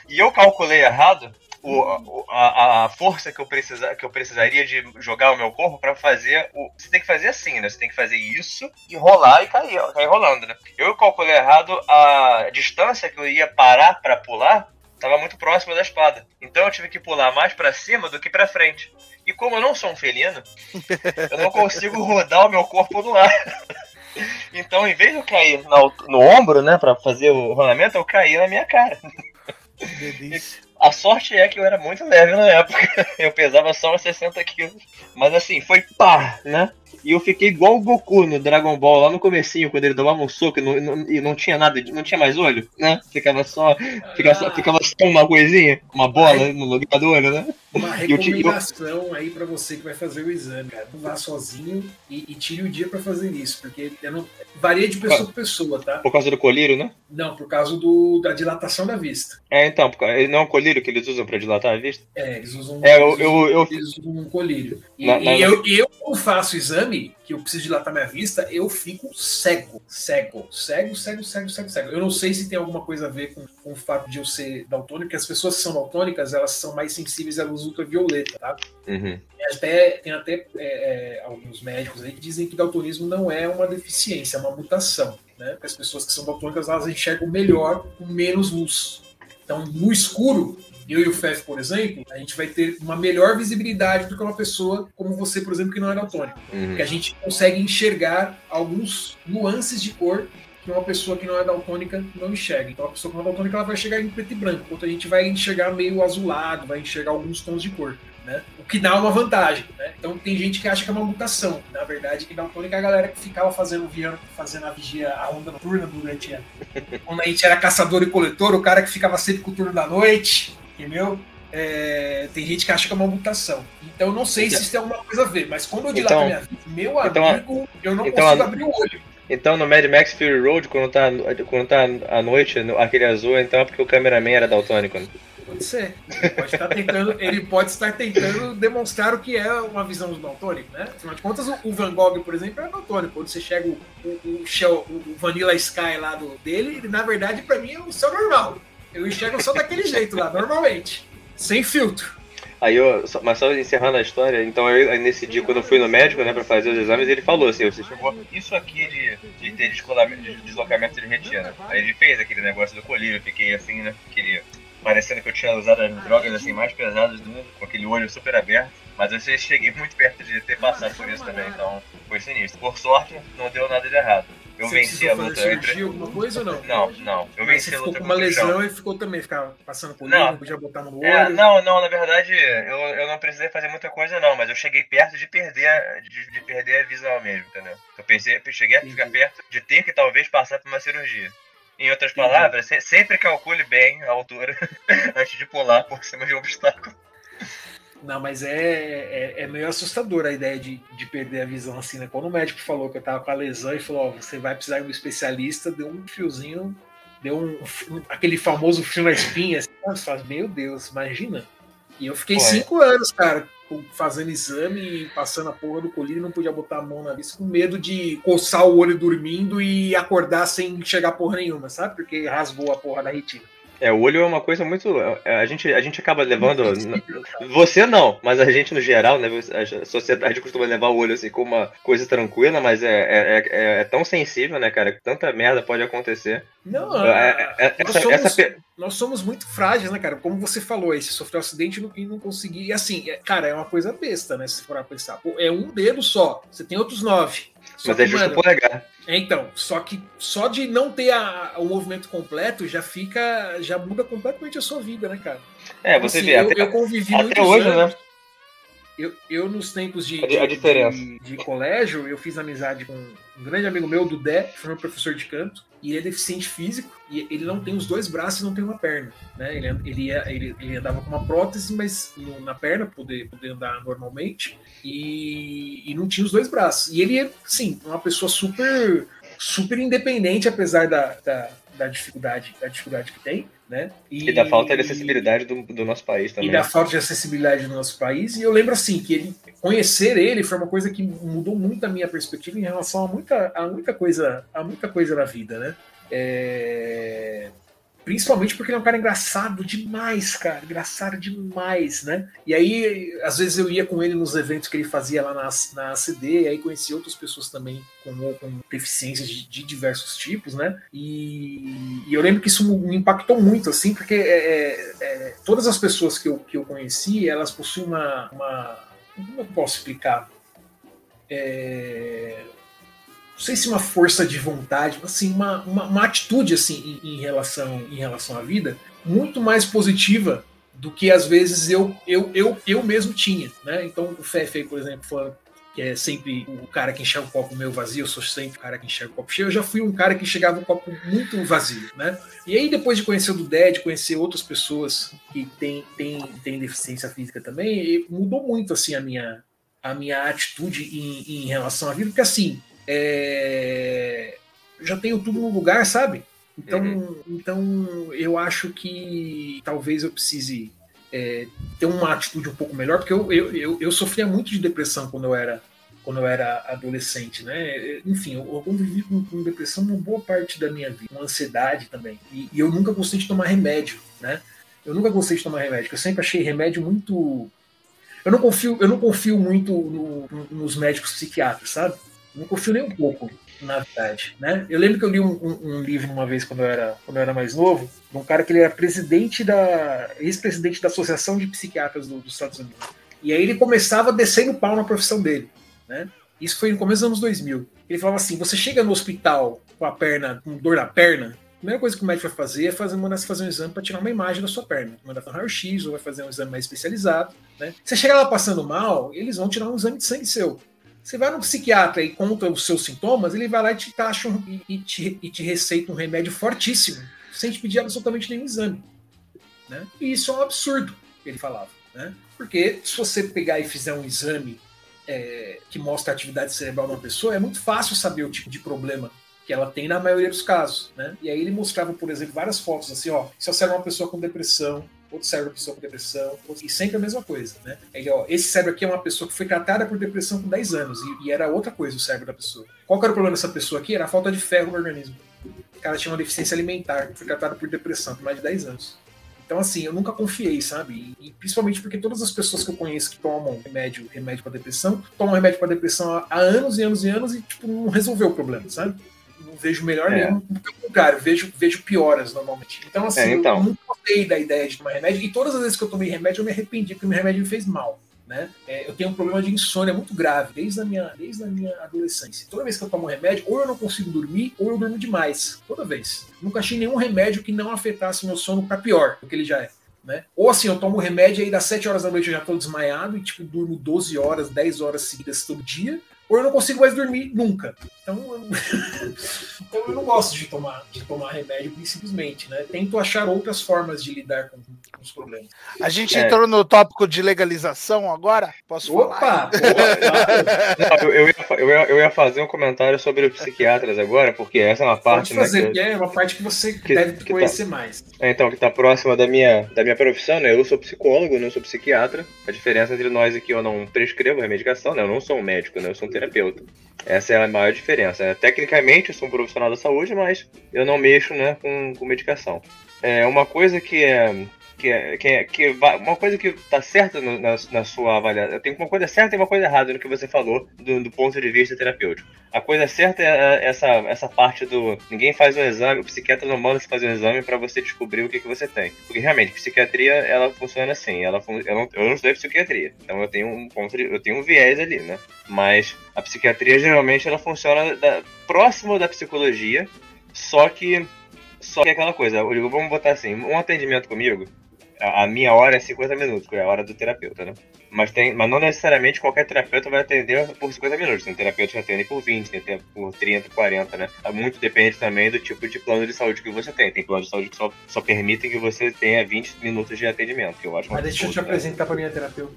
E eu calculei errado o, a, a força que eu, precisa, que eu precisaria de jogar o meu corpo pra fazer o. Você tem que fazer assim, né? Você tem que fazer isso e rolar e cair, cair rolando, né? Eu calculei errado a distância que eu ia parar pra pular. Tava muito próximo da espada. Então eu tive que pular mais pra cima do que pra frente. E como eu não sou um felino, eu não consigo rodar o meu corpo no ar. [laughs] Então, em vez de eu cair alt- no ombro, né, pra fazer o rolamento, eu caí na minha cara. Delícia. A sorte é que eu era muito leve na época. [laughs] Eu pesava só uns 60 quilos. Mas assim, foi pá, né? E eu fiquei igual o Goku no Dragon Ball, lá no comecinho, quando ele tomava um soco e não, não- e não tinha nada, não tinha mais olho, né? Ficava só, ficava só, ficava só uma coisinha, uma bola no lugar do olho, né? Uma eu recomendação aí pra você que vai fazer o exame, cara. Não vá sozinho e, e tire o dia pra fazer isso, porque eu não, varia de pessoa pra pessoa, tá? Por causa do colírio, né? Não, por causa do, da dilatação da vista. É, então, não é um colírio que eles usam pra dilatar a vista? É, eles usam, É, eu, eles usam, eu, eu, eles usam um colírio. E, Na- na- eu, e eu, quando faço exame, que eu preciso dilatar minha vista, eu fico cego. Cego. Cego, cego, cego, cego, cego. Eu não sei se tem alguma coisa a ver com, com o fato de eu ser daltônico, porque as pessoas que são daltônicas, elas são mais sensíveis à luz ultravioleta, tá? Uhum. Tem até, tem até é, é, alguns médicos aí que dizem que daltonismo não é uma deficiência, é uma mutação. Né? Porque as pessoas que são daltônicas elas enxergam melhor com menos luz. Então, no escuro, eu e o Fef, por exemplo, a gente vai ter uma melhor visibilidade do que uma pessoa como você, por exemplo, que não é daltônico. Uhum. Porque a gente consegue enxergar alguns nuances de cor que uma pessoa que não é daltônica não enxerga. Então, a pessoa que não é daltônica ela vai enxergar em preto e branco, enquanto a gente vai enxergar meio azulado, vai enxergar alguns tons de cor. Né? O que dá uma vantagem. Né? Então tem gente que acha que é uma mutação. Na verdade, que daltônica é a galera que ficava fazendo, via, fazendo a vigia, a onda noturna durante a. Quando a gente era caçador e coletor, o cara que ficava sempre com o turno da noite, entendeu? É, tem gente que acha que é uma mutação. Então não sei se isso tem alguma coisa a ver, mas quando eu dilato Então- minha vida, meu então- amigo, eu não então consigo abrir o olho. Então no Mad Max Fury Road, quando tá, quando tá à noite, no- aquele azul, então é porque o cameraman era daltônico. né? Pode ser. Ele pode estar tentando, ele pode estar tentando demonstrar o que é uma visão do daltônico, né? Afinal de contas, o- Van Gogh, por exemplo, é daltônico. Quando você chega o, o, o Shell- o Vanilla Sky lá do, dele, ele, na verdade, pra mim, é o céu normal. Eu enxergo só daquele jeito lá, normalmente. Sem filtro. Aí eu, mas só encerrando a história, então eu, nesse dia, quando eu fui no médico, né, pra fazer os exames, ele falou assim, você chegou isso aqui de, de ter descolamento, de deslocamento de retina. Aí ele fez aquele negócio do colírio, eu fiquei assim, né, queria, parecendo que eu tinha usado as drogas assim mais pesadas do mundo, com aquele olho super aberto. Mas eu cheguei muito perto de ter passado por isso também, então foi sinistro. Por sorte, não deu nada de errado. Eu você venci a luta. Eu cirurgia, alguma coisa ou não? Não, não. Eu venci você a ficou luta com uma lesão e ficou também, ficava passando por Não. podia botar no olho. É, não, não, na verdade, eu, eu não precisei fazer muita coisa não, mas eu cheguei perto de perder, de, de perder a visão mesmo, entendeu? Eu pensei, cheguei a ficar Entendi. perto de ter que talvez passar por uma cirurgia. Em outras palavras, se- sempre calcule bem a altura [laughs] antes de pular por cima de um obstáculo. Não, mas é, é, é meio assustador a ideia de, de perder a visão assim, né? Quando o médico falou que eu tava com a lesão e falou, ó, você vai precisar ir no especialista, deu um fiozinho, deu um, um- aquele famoso fio na espinha, assim, você fala, meu Deus, imagina. E eu fiquei cinco anos, cara, fazendo exame e passando a porra do colírio, não podia botar a mão na vista, com medo de coçar o olho dormindo e acordar sem enxergar porra nenhuma, sabe? Porque rasgou a porra da retina. É, o olho é uma coisa muito. é, A gente, a gente acaba levando. Você não, mas a gente no geral, né? A sociedade costuma levar o olho assim como uma coisa tranquila, mas é, é, é, é tão sensível, né, cara? Que tanta merda pode acontecer. Não, é, é, nós, essa, somos, essa... nós, somos, muito frágeis, né, cara? Como você falou aí, você sofreu um acidente e não, conseguir. E assim, é, cara, é uma coisa besta, né? Se for a pensar. Pô, é um dedo só, você tem outros nove. Mas que, é justo mano, polegar. É, então, só que só de não ter a, o movimento completo já fica. já muda completamente a sua vida, né, cara? É, você assim, vê. Eu, até, eu convivi até hoje, né? anos, né? Eu, eu, nos tempos de, de, de, de, colégio, eu fiz amizade com um grande amigo meu, do Dé, que foi meu professor de canto, e ele é deficiente físico, e ele não tem os dois braços e não tem uma perna. Né? Ele, ele, ele, ele andava com uma prótese, mas na perna, poder, poder andar normalmente, e, e não tinha os dois braços. E ele é, sim, uma pessoa super super independente, apesar da, da, da dificuldade, da dificuldade que tem, né? E, e da falta de acessibilidade do, do, nosso país também. E da falta de acessibilidade do nosso país. E eu lembro assim que ele conhecer ele foi uma coisa que mudou muito a minha perspectiva em relação a muita, a muita coisa, a muita coisa na vida, né? É... Principalmente porque ele é um cara engraçado demais, cara. Engraçado demais, né? E aí, às vezes eu ia com ele nos eventos que ele fazia lá na, na ACD, e aí conheci outras pessoas também com, com deficiências de, de, diversos tipos, né? E, e, eu lembro que isso me impactou muito, assim, porque é, é, é, todas as pessoas que eu, que eu conheci, elas possuem uma. uma como eu posso explicar? É, não sei se uma força de vontade, mas assim, uma, uma, uma atitude assim em, em, relação, em relação à vida muito mais positiva do que às vezes eu eu, eu, eu mesmo tinha. Né? Então o Fefe, por exemplo, falando que é sempre o cara que enxerga o copo meio vazio, eu sou sempre o cara que enxerga o copo cheio. Eu já fui um cara que enxergava o copo muito vazio, né? E aí, depois de conhecer o do conhecer outras pessoas que têm, têm, têm deficiência física também, mudou muito, assim, a minha, a minha atitude em, em relação à vida, porque, assim, é... já tenho tudo no lugar, sabe? Então, uhum. então eu acho que talvez eu precise é, ter uma atitude um pouco melhor, porque eu, eu, eu, eu, sofria muito de depressão quando eu era quando eu era adolescente, né? Enfim, eu, eu convivi com, com, depressão uma boa parte da minha vida, com ansiedade também. E, e, eu nunca gostei de tomar remédio, né? Eu nunca gostei de tomar remédio, eu sempre achei remédio muito. Eu não confio, eu não confio muito no, no, nos médicos psiquiatras, sabe? Não confio nem um pouco, na verdade. Né? Eu lembro que eu li um, um, um, livro uma vez quando eu, era, quando eu era mais novo, de um cara que ele era presidente da. ex-presidente da Associação de Psiquiatras do, dos Estados Unidos. E aí ele começava descendo pau na profissão dele. Né? Isso foi no começo dos anos 2000. Ele falava assim: você chega no hospital com a perna, com dor na perna, a primeira coisa que o médico vai fazer é fazer, mandar você fazer um exame para tirar uma imagem da sua perna. Mandar fazer um raio-x ou vai fazer um exame mais especializado. Né? Você chega lá passando mal, eles vão tirar um exame de sangue seu. Você vai no psiquiatra e conta os seus sintomas, ele vai lá e te taxa um, e, e, te, e te receita um remédio fortíssimo, sem te pedir absolutamente nenhum exame. Né? E isso é um absurdo, ele falava. Né? Porque se você pegar e fizer um exame é, que mostra a atividade cerebral de uma pessoa, é muito fácil saber o tipo de problema que ela tem na maioria dos casos. Né? E aí ele mostrava, por exemplo, várias fotos assim, ó, se você é uma pessoa com depressão, outro cérebro pessoa com depressão, e sempre a mesma coisa, né? Ele, ó, esse cérebro aqui é uma pessoa que foi tratada por depressão com 10 anos, e, e, era outra coisa o cérebro da pessoa. Qual era o problema dessa pessoa aqui? Era a falta de ferro no organismo. O cara tinha uma deficiência alimentar, foi tratado por depressão por mais de 10 anos. Então, assim, eu nunca confiei, sabe? E, principalmente porque todas as pessoas que eu conheço que tomam remédio, remédio para depressão, tomam remédio para depressão há anos e anos e anos e, tipo, não resolveu o problema, sabe? Vejo melhor é. nenhum. Pelo contrário, vejo, vejo pioras normalmente. Então, assim, é, então. eu não gostei da ideia de tomar remédio. E todas as vezes que eu tomei remédio, eu me arrependi, porque o remédio me fez mal. Né? É, eu tenho um problema de insônia muito grave desde a, minha, desde a minha adolescência. Toda vez que eu tomo remédio, ou eu não consigo dormir, ou eu durmo demais. Toda vez. Nunca achei nenhum remédio que não afetasse meu sono para pior do que ele já é. Né? Ou assim, eu tomo remédio e aí das 7 horas da noite eu já tô desmaiado e tipo durmo 12 horas, 10 horas seguidas todo dia ou eu não consigo mais dormir nunca. Então eu, [laughs] então eu não gosto de tomar, de tomar remédio simplesmente, né? Tento achar outras formas de lidar com, com os problemas. A gente é. entrou no tópico de legalização agora? Posso Opa, [laughs] falar? Não, eu, ia, eu, ia, eu ia fazer um comentário sobre os psiquiatras agora, porque essa é uma parte. Pode fazer, né, que, é uma parte que você que, deve que tá conhecer tá, mais. É, então, que está próxima da minha, da minha profissão, né? Eu sou psicólogo, não sou psiquiatra. A diferença entre nós é que eu não prescrevo a medicação, né? Eu não sou um médico, né? Eu sou um terapeuta. Essa é a maior diferença. É, tecnicamente, eu sou um profissional da saúde, mas eu não mexo né, com, com medicação. É uma coisa que é, que, é, que, é, que uma coisa que tá certa no, na, na, sua avaliação. Tem uma coisa certa e uma coisa errada no que você falou do, do ponto de vista terapêutico. A coisa certa é essa, essa parte do. Ninguém faz um exame, o psiquiatra não manda você fazer um exame para você descobrir o que, que você tem. Porque realmente, psiquiatria, ela funciona assim. Ela, eu, não, eu não estudei psiquiatria. Então eu tenho um ponto de, eu tenho um viés ali, né? Mas a psiquiatria geralmente ela funciona da, próximo da psicologia, só que. Só que é aquela coisa, vamos botar assim, um atendimento comigo, a minha hora é 50 minutos, que é a hora do terapeuta, né? Mas, tem, mas não necessariamente qualquer terapeuta vai atender por 50 minutos. Tem terapeutas que atendem por 20, tem por 30, 40, né? Muito depende também do tipo de plano de saúde que você tem. Tem planos de saúde que só, só permitem que você tenha 20 minutos de atendimento, que eu acho Mas deixa eu te né? apresentar pra minha terapeuta.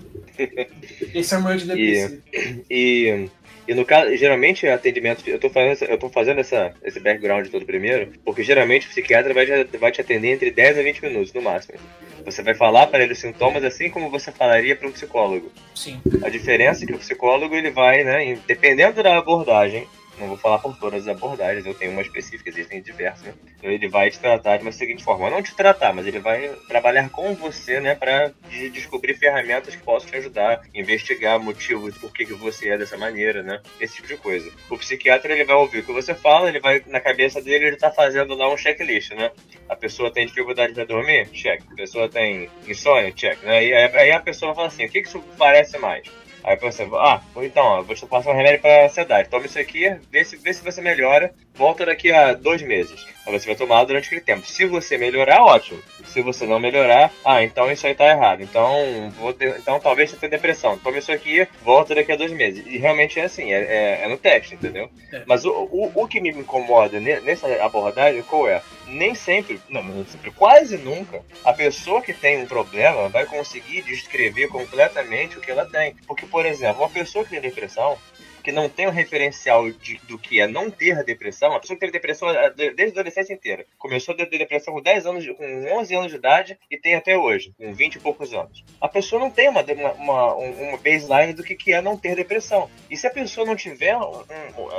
Esse é o meu antidepressivo. [laughs] E, e e no caso, geralmente atendimento, eu tô fazendo, eu tô fazendo essa, esse background todo primeiro, porque geralmente o psiquiatra vai te, vai te atender entre 10 a 20 minutos, no máximo. Você vai falar para ele os sintomas assim como você falaria para um psicólogo. Sim. A diferença é que o psicólogo, ele vai, né, dependendo da abordagem, não vou falar por todas as abordagens, eu tenho uma específica, existem diversas? Então ele vai te tratar de uma seguinte forma, não te tratar, mas ele vai trabalhar com você, né, para de descobrir ferramentas que possam te ajudar, investigar motivos por que, que você é dessa maneira, né? Esse tipo de coisa. O psiquiatra, ele vai ouvir o que você fala, ele vai, na cabeça dele, ele tá fazendo lá um checklist, né? A pessoa tem dificuldade para dormir? Check. A pessoa tem insônia? Check. Né? E aí a pessoa fala assim, o que, que isso parece mais? Aí você, ah, então, vou te passar um remédio para ansiedade. Toma isso aqui, vê se, vê se você melhora. Volta daqui a dois meses. Aí você vai tomar durante aquele tempo. Se você melhorar, ótimo. Se você não melhorar, ah, então isso aí tá errado. Então, vou ter, então talvez você tenha depressão. Toma isso aqui, volta daqui a dois meses. E realmente é assim, é, é, é no teste, entendeu? É. Mas o, o, o que me incomoda nessa abordagem, qual é? Nem sempre, não, não sempre, quase nunca, a pessoa que tem um problema vai conseguir descrever completamente o que ela tem. Porque por exemplo, uma pessoa que tem depressão, que não tem um referencial de, do que é não ter depressão, uma pessoa que teve depressão é, desde a adolescência inteira. Começou a ter depressão com 10 anos, com 11 anos de idade e tem até hoje, com 20 e poucos anos. A pessoa não tem uma, uma, uma baseline do que, que é não ter depressão. E se a pessoa não tiver um,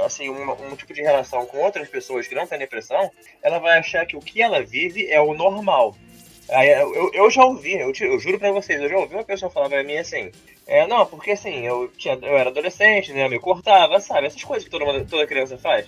assim, um, um tipo de relação com outras pessoas que não têm depressão, ela vai achar que o que ela vive é o normal. Eu, eu já ouvi, eu, te, eu juro pra vocês, eu já ouvi uma pessoa falar pra mim assim: é, não, porque assim, eu, tinha, eu era adolescente, né? Eu me cortava, sabe? Essas coisas que mundo, toda criança faz.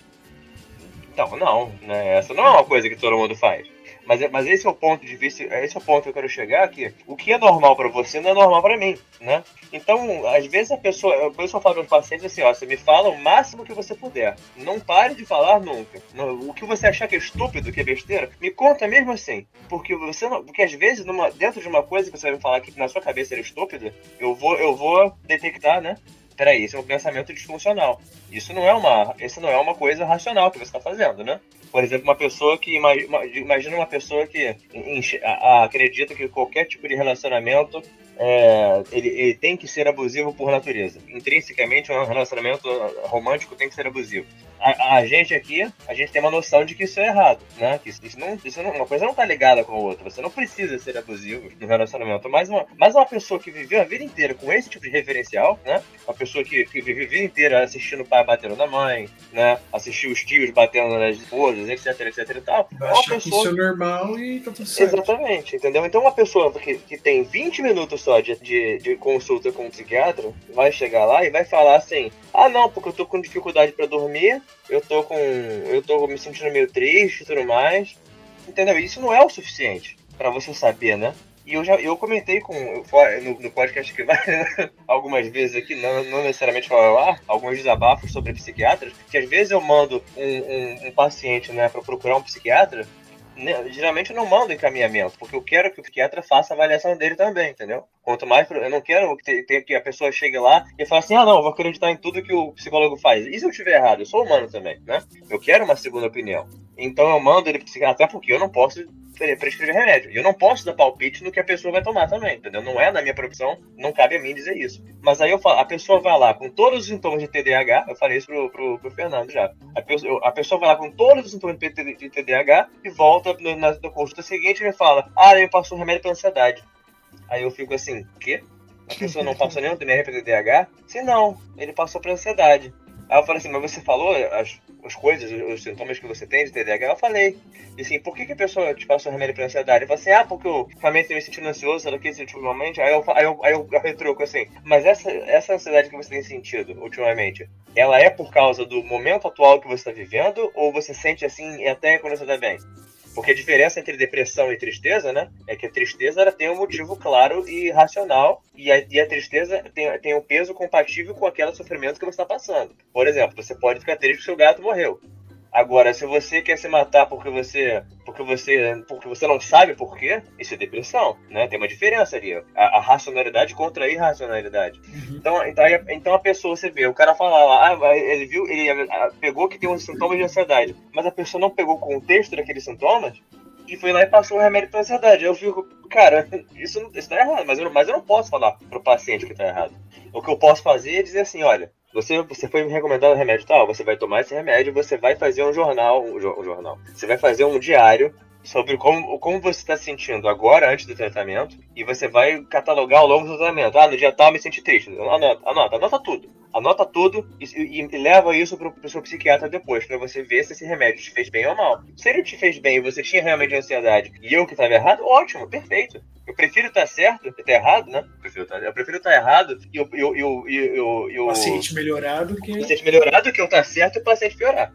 Então, não, né? Essa não é uma coisa que todo mundo faz. Mas, é, mas esse é o ponto de vista, esse é o ponto que eu quero chegar que o que é normal para você não é normal para mim, né? Então, às vezes a pessoa, a pessoa fala para os pacientes assim, ó, você me fala o máximo que você puder. Não pare de falar nunca. o que você achar que é estúpido, que é besteira, me conta mesmo assim. Porque você não, porque às vezes numa, dentro de uma coisa que você vai me falar que na sua cabeça era estúpida, eu vou eu vou detectar, né? Peraí, isso é um pensamento disfuncional. Isso não é uma, isso não é uma coisa racional que você está fazendo, né? Por exemplo, uma pessoa que imagina uma pessoa que acredita que qualquer tipo de relacionamento é, ele, ele, tem que ser abusivo por natureza. Intrinsecamente, um relacionamento romântico tem que ser abusivo. A, a, gente aqui, a gente tem uma noção de que isso é errado, né? Que isso, isso não, isso não, uma coisa não tá ligada com a outra. Você não precisa ser abusivo no relacionamento. Mas uma, mas uma pessoa que viveu a vida inteira com esse tipo de referencial, né? Uma pessoa que, que viveu a vida inteira assistindo o pai batendo na mãe, né? Assistiu os tios batendo nas esposas, etc, etc e tal. Uma pessoa... que isso é normal e tá tudo certo. Exatamente, entendeu? Então uma pessoa que, que tem 20 minutos só de, de, de consulta com um psiquiatra vai chegar lá e vai falar assim: ah, não, porque eu tô com dificuldade para dormir, eu tô com. eu tô me sentindo meio triste e tudo mais. Entendeu? Isso não é o suficiente para você saber, né? E eu já eu comentei com no, no podcast que vai né, [laughs] algumas vezes aqui, não, não necessariamente falar lá, alguns desabafos sobre psiquiatras, que às vezes eu mando um, um, um paciente né, para procurar um psiquiatra né, geralmente eu não mando encaminhamento, porque eu quero que o psiquiatra faça a avaliação dele também, entendeu? Quanto mais, eu não quero que, a pessoa chegue lá e fale assim, ah não, eu vou acreditar em tudo que o psicólogo faz. E se eu estiver errado? Eu sou humano também, né? Eu quero uma segunda opinião. Então eu mando ele pro até porque eu não posso prescrever remédio. Eu não posso dar palpite no que a pessoa vai tomar também, entendeu? Não é na minha profissão, não cabe a mim dizer isso. Mas aí eu falo, a pessoa vai lá com todos os sintomas de TDAH, eu falei isso pro, pro, pro Fernando já. A pessoa, a pessoa vai lá com todos os sintomas de TDAH e volta na, na consulta seguinte e me fala, ah, ele passou um remédio para ansiedade. Aí eu fico assim, quê? A pessoa não passou nenhum remédio para TDAH? Sim, não, ele passou para ansiedade. Aí eu falei assim, mas você falou as, as coisas, os, sintomas que você tem de TDAH, eu falei. E assim, por que, que a pessoa te passou remédio pra ansiedade? Eu falei assim, ah, porque eu realmente me sentindo ansioso, sei lá que, ultimamente. Aí eu, aí eu, aí eu retruco assim, mas essa, essa ansiedade que você tem sentido ultimamente, ela é por causa do momento atual que você está vivendo, ou você sente assim até quando você tá bem? Porque a diferença entre depressão e tristeza, né? É que a tristeza ela tem um motivo claro e racional, e a, e a tristeza tem, tem um peso compatível com aquele sofrimento que você está passando. Por exemplo, você pode ficar triste porque seu gato morreu. Agora, se você quer se matar porque você, porque você, porque você não sabe por quê, isso é depressão, né? Tem uma diferença ali, a, a racionalidade contra a irracionalidade. Uhum. Então, então, então a pessoa você vê, o cara fala lá, ah, ele viu, ele pegou que tem um sintoma de ansiedade, mas a pessoa não pegou o contexto daqueles sintomas e foi lá e passou o remédio para ansiedade. Eu fico, cara, isso, isso tá errado, mas eu, mas eu não posso falar pro paciente que tá errado. O que eu posso fazer é dizer assim, olha, você, você foi me recomendado um remédio tal, você vai tomar esse remédio, você vai fazer um jornal, um, um jornal. Você vai fazer um diário sobre como, como você está se sentindo agora, antes do tratamento, e você vai catalogar ao longo do tratamento. Ah, no dia tal me senti triste. Anota, anota, anota tudo. Anota tudo e, e, e leva isso para o seu psiquiatra depois, para você ver se esse remédio te fez bem ou mal. Se ele te fez bem e você tinha realmente ansiedade e eu que estava errado, ótimo, perfeito. Eu prefiro estar certo, estar errado, né? Eu prefiro estar, eu prefiro estar errado e o, eu, eu, eu, eu, paciente melhorado que. O paciente melhorado que eu estar certo e o paciente piorar.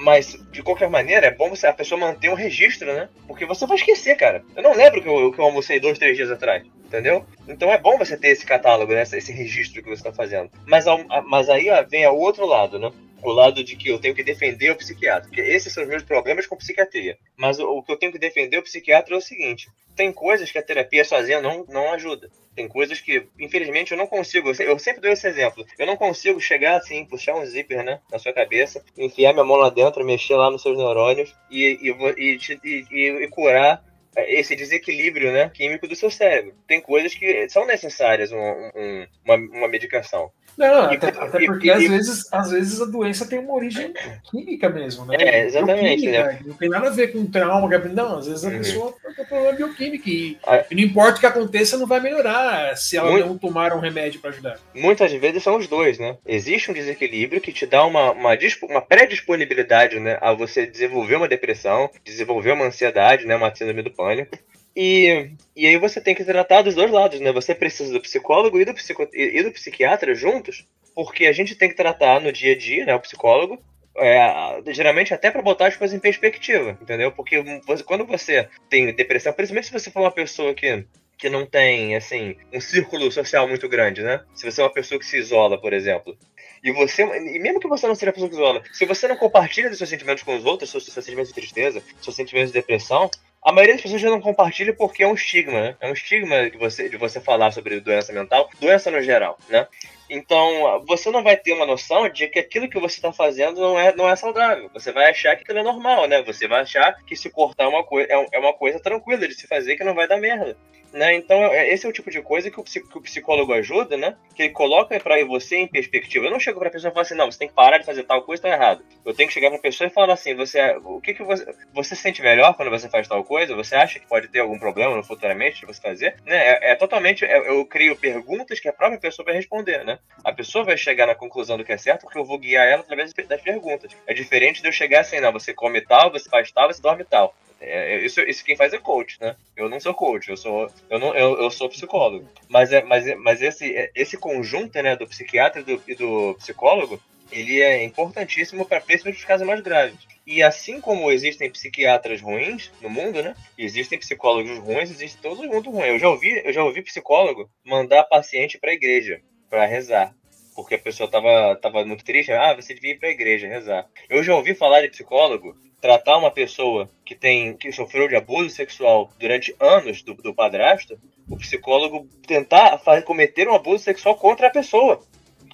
Mas, de qualquer maneira, é bom você, a pessoa manter um registro, né? Porque você vai esquecer, cara. Eu não lembro que eu, que eu almocei dois, três dias atrás, entendeu? Então é bom você ter esse catálogo, né? esse registro que você está fazendo. Mas, mas aí vem o outro lado, né? O lado de que eu tenho que defender o psiquiatra, porque esses são os meus problemas com psiquiatria. Mas o, o, que eu tenho que defender o psiquiatra é o seguinte: tem coisas que a terapia sozinha não, não ajuda. Tem coisas que, infelizmente, eu não consigo. Eu sempre dou esse exemplo. Eu não consigo chegar assim, puxar um zíper, né, na sua cabeça, enfiar minha mão lá dentro, mexer lá nos seus neurônios e, e, e, e, e curar esse desequilíbrio né, químico do seu cérebro. Tem coisas que são necessárias um, um, uma, uma medicação. Não, e, até, até, porque e, às, vezes, às vezes a doença tem uma origem química mesmo, né? É, exatamente. Né? Não tem nada a ver com trauma, não. Às vezes a uhum. pessoa tem problema bioquímico e, ah. e, não importa o que aconteça, não vai melhorar se ela Muito, não tomar um remédio para ajudar. Muitas vezes são os dois, né? Existe um desequilíbrio que te dá uma, uma, uma pré-disponibilidade né, a você desenvolver uma depressão, desenvolver uma ansiedade, né, uma síndrome do pânico. E, e aí você tem que tratar dos dois lados, né? Você precisa do psicólogo e do, psico, e do psiquiatra juntos, porque a gente tem que tratar no dia a dia, né? O psicólogo, é, geralmente até para botar as coisas em perspectiva, entendeu? Porque você, quando você tem depressão, principalmente se você for uma pessoa que que não tem, assim, um círculo social muito grande, né? Se você é uma pessoa que se isola, por exemplo. E você, e mesmo que você não seja uma pessoa que isola, se você não compartilha seus sentimentos com os outros, seus, seus sentimentos de tristeza, seus sentimentos de depressão, a maioria das pessoas já não compartilha porque é um estigma, né? É um estigma de você, de você falar sobre doença mental, doença no geral, né? Então, você não vai ter uma noção de que aquilo que você está fazendo não é, não é saudável. Você vai achar que aquilo é normal, né? Você vai achar que se cortar uma coisa é, é uma coisa tranquila de se fazer que não vai dar merda. Né? Então, é, esse é o tipo de coisa que o, que o psicólogo ajuda, né? Que ele coloca para você em perspectiva. Eu não chego para pessoa e falo assim, não, você tem que parar de fazer tal coisa, tá errado. Eu tenho que chegar para pessoa e falar assim, você, o que que você, você se sente melhor quando você faz tal coisa? Você acha que pode ter algum problema no futuramente de você fazer? Né? É, é totalmente, é, eu crio perguntas que a própria pessoa vai responder, né? A pessoa vai chegar na conclusão do que é certo porque eu vou guiar ela através das perguntas. É diferente de eu chegar assim, não, você come tal, você faz tal, você dorme tal. É, é, isso, isso quem faz é coach, né? Eu não sou coach, eu sou, eu não, eu, eu sou psicólogo. Mas, é, mas, é, mas esse, é, esse conjunto né, do psiquiatra e do, e do psicólogo, ele é importantíssimo para principalmente os casos mais graves. E assim como existem psiquiatras ruins no mundo, né? Existem psicólogos ruins, existe todo mundo ruim. Eu já ouvi, eu já ouvi psicólogo mandar paciente para a igreja para rezar porque a pessoa tava, tava muito triste, ah, você devia ir para a igreja rezar. Eu já ouvi falar de psicólogo tratar uma pessoa que tem que sofreu de abuso sexual durante anos do, do padrasto, o psicólogo tentar fazer, cometer um abuso sexual contra a pessoa.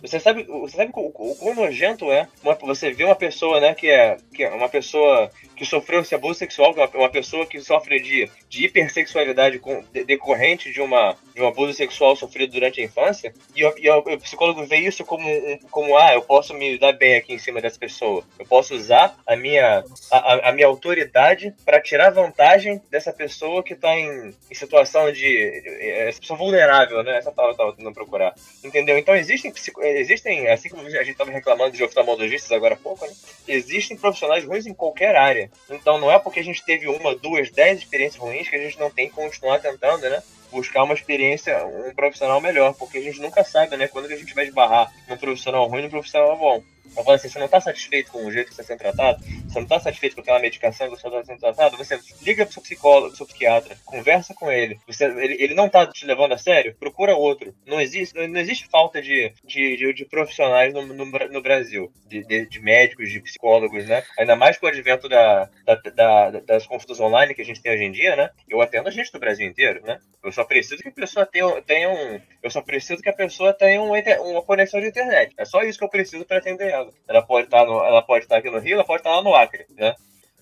Você sabe, você sabe o, o quão nojento é uma, você ver uma pessoa, né, que é, que é uma pessoa que sofreu esse abuso sexual, uma pessoa que sofre de, de hipersexualidade com, de, decorrente de, uma, de um abuso sexual sofrido durante a infância, e, e o psicólogo vê isso como, um, como, ah, eu posso me dar bem aqui em cima dessa pessoa, eu posso usar a minha, a, a minha autoridade para tirar vantagem dessa pessoa que está em, em, situação de. essa pessoa vulnerável, né? Essa palavra eu estava tentando procurar. Entendeu? Então existem, existem assim como a gente estava reclamando de oftalmologistas agora há pouco, né? existem profissionais ruins em qualquer área. Então não é porque a gente teve uma, duas, dez experiências ruins que a gente não tem que continuar tentando, né? Buscar uma experiência, um profissional melhor, porque a gente nunca sabe, né? Quando a gente vai esbarrar num profissional ruim e num profissional bom. Eu falo assim, você não está satisfeito com o jeito que você está sendo tratado, você não está satisfeito com aquela medicação que você está sendo tratado, você liga para o seu psicólogo, pro seu psiquiatra, conversa com ele. Você, ele, ele não está te levando a sério, procura outro. Não existe, não existe falta de, de, de, de profissionais no, no, no Brasil, de, de, de, médicos, de psicólogos, né? Ainda mais com o advento da, da, da, das consultas online que a gente tem hoje em dia, né? Eu atendo a gente do Brasil inteiro, né? Eu só preciso que a pessoa tenha, tenha um. Eu só preciso que a pessoa tenha um, uma conexão de internet. É só isso que eu preciso para atender ela. Pode estar tá no, ela pode estar tá aqui no Rio, ela pode estar tá lá no Acre, né?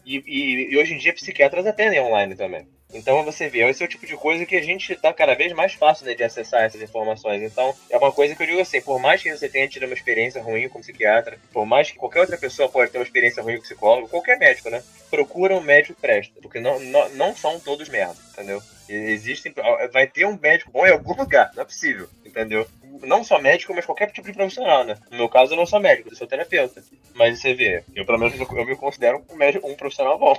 E, e, e, hoje em dia psiquiatras atendem online também. Então você vê, esse é o tipo de coisa que a gente está cada vez mais fácil né, de acessar essas informações. Então é uma coisa que eu digo assim, por mais que você tenha tido uma experiência ruim com psiquiatra, por mais que qualquer outra pessoa pode ter uma experiência ruim com psicólogo, qualquer médico, né? Procura um médico presta, porque não, não, não são todos merda, entendeu? Existem, vai ter um médico bom em algum lugar, não é possível, entendeu? Não só médico, mas qualquer tipo de profissional, né? No meu caso, eu não sou médico, eu sou terapeuta. Mas você vê, eu pelo menos eu me considero um, médico, um profissional bom.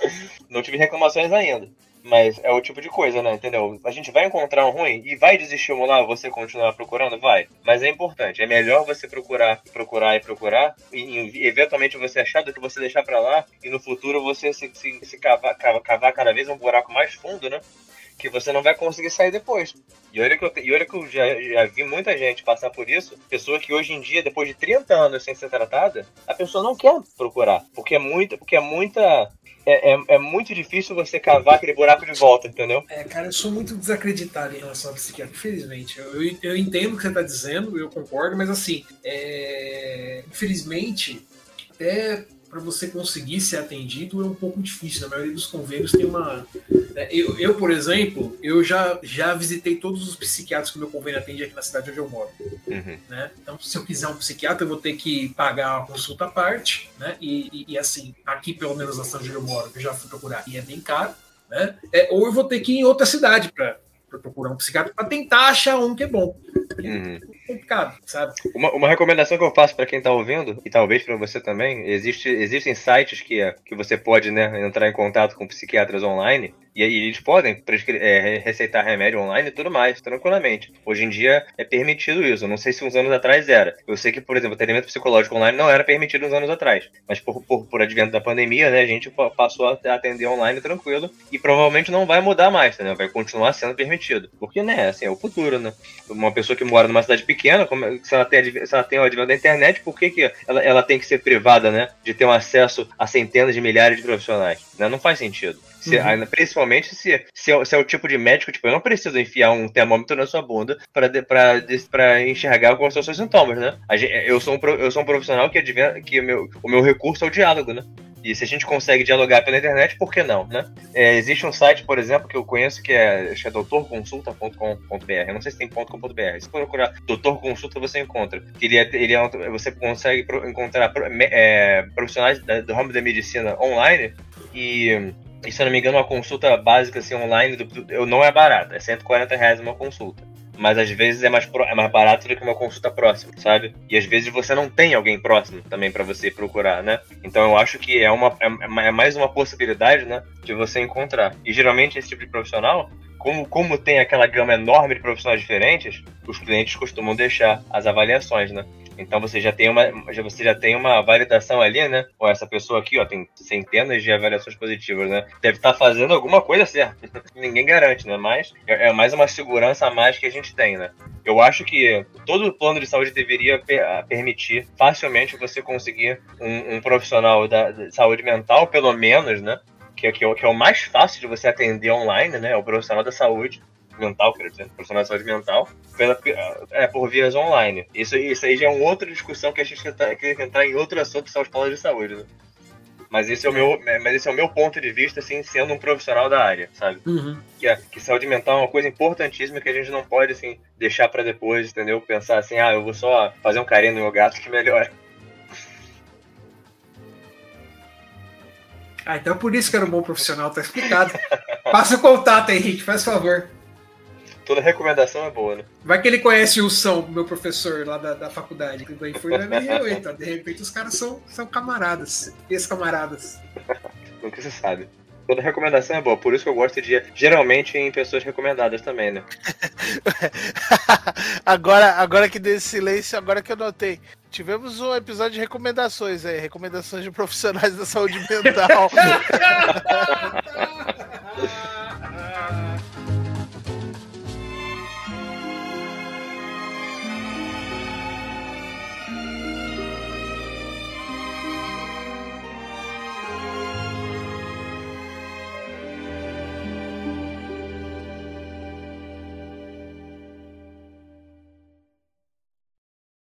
[laughs] não tive reclamações ainda. Mas é o tipo de coisa, né? Entendeu? A gente vai encontrar um ruim e vai desestimular você continuar procurando? Vai. Mas é importante. É melhor você procurar, procurar e procurar e, eventualmente você achar do que você deixar para lá e no futuro você se, se, se cavar, cavar, cavar cada vez um buraco mais fundo, né? Que você não vai conseguir sair depois. E olha que eu, e olha que eu já, já vi muita gente passar por isso, pessoa que hoje em dia, depois de 30 anos sem ser tratada, a pessoa não quer procurar, porque é muita, porque é muita é, é, é, muito difícil você cavar aquele buraco de volta, entendeu? É, cara, eu sou muito desacreditado em relação ao psiquiatra, infelizmente. Eu, eu, eu entendo o que você está dizendo, eu concordo, mas assim, é, infelizmente, até para você conseguir ser atendido é um pouco difícil. Na maioria dos convênios tem uma. Né, eu, eu, por exemplo, eu já, já visitei todos os psiquiatras que o meu convênio atende aqui na cidade onde eu moro. Uhum. Né? Então, se eu quiser um psiquiatra, eu vou ter que pagar uma consulta à parte, né? E, e, e assim, aqui pelo menos na cidade onde eu moro, eu já fui procurar e é bem caro. Né? É, ou eu vou ter que ir em outra cidade para procurar um psiquiatra para tentar achar um que é bom. Uhum complicado, sabe? Uma, uma recomendação que eu faço para quem tá ouvindo, e talvez para você também, existe, existem sites que, que você pode né, entrar em contato com psiquiatras online e aí eles podem é, receitar remédio online e tudo mais, tranquilamente. Hoje em dia é permitido isso. Eu não sei se uns anos atrás era. Eu sei que, por exemplo, atendimento psicológico online não era permitido uns anos atrás. Mas por, por, por advento da pandemia, né, a gente passou a atender online tranquilo. E provavelmente não vai mudar mais, né? Vai continuar sendo permitido. Porque, né, assim, é o futuro, né? Uma pessoa que mora numa cidade pequena, como, se, ela tem, se ela tem o advento da internet, por que, que ela, ela tem que ser privada, né? De ter um acesso a centenas de milhares de profissionais? Né? Não faz sentido. Se, uhum. Principalmente se, se, é, se, é, o tipo de médico, tipo, eu não preciso enfiar um termômetro na sua bunda para enxergar quais são os seus sintomas, né? Gente, eu, sou um, eu sou um profissional que, advém, que o, meu, o meu recurso é o diálogo, né? E se a gente consegue dialogar pela internet, por que não, né? É, existe um site, por exemplo, que eu conheço que é, é doutorconsulta.com.br. Não sei se tem .com.br. Se procurar Doutor Consulta, você encontra. Ele é, ele é, você consegue encontrar é, profissionais do ramo da medicina online e e se eu não me engano, uma consulta básica assim, online do, do, não é barata, é 140 reais uma consulta. Mas às vezes é mais, pro, é mais barato do que uma consulta próxima, sabe? E às vezes você não tem alguém próximo também para você procurar, né? Então eu acho que é, uma, é, é mais uma possibilidade, né? De você encontrar. E geralmente esse tipo de profissional, como, como tem aquela gama enorme de profissionais diferentes, os clientes costumam deixar as avaliações, né? Então você já tem uma, você já tem uma validação ali, né? Ou essa pessoa aqui, ó, tem centenas de avaliações positivas, né? Deve estar tá fazendo alguma coisa certa. [laughs] Ninguém garante, né? Mas é, é, mais uma segurança a mais que a gente tem, né? Eu acho que todo plano de saúde deveria permitir facilmente você conseguir um, um profissional da, da saúde mental, pelo menos, né? Que é, que, é, que é o mais fácil de você atender online, né? É o profissional da saúde mental, quer dizer, profissional de saúde mental, pela, é, por vias online. Isso, isso aí já é uma outra discussão que a gente tem que entrar em outro assunto, são os planos de saúde. Né? Mas esse é o meu, mas esse é o meu ponto de vista, assim, sendo um profissional da área, sabe? Uhum. Que, é, que saúde mental é uma coisa importantíssima que a gente não pode, assim, deixar para depois, entendeu? Pensar assim, ah, eu vou só fazer um carinho no meu gato que melhora. Ah, então é por isso que era um bom profissional, tá explicado. Passa o contato, Henrique, faz favor. Toda recomendação é boa, né? Vai que ele conhece o São, meu professor lá da, da faculdade. Que daí foi na minha então. De repente os caras são, são camaradas, ex-camaradas. [laughs] Nunca se sabe. Toda recomendação é boa, por isso que eu gosto de geralmente em pessoas recomendadas também, né? [laughs] agora, agora que desse silêncio, agora que eu notei. Tivemos um episódio de recomendações aí, recomendações de profissionais da saúde mental. [laughs]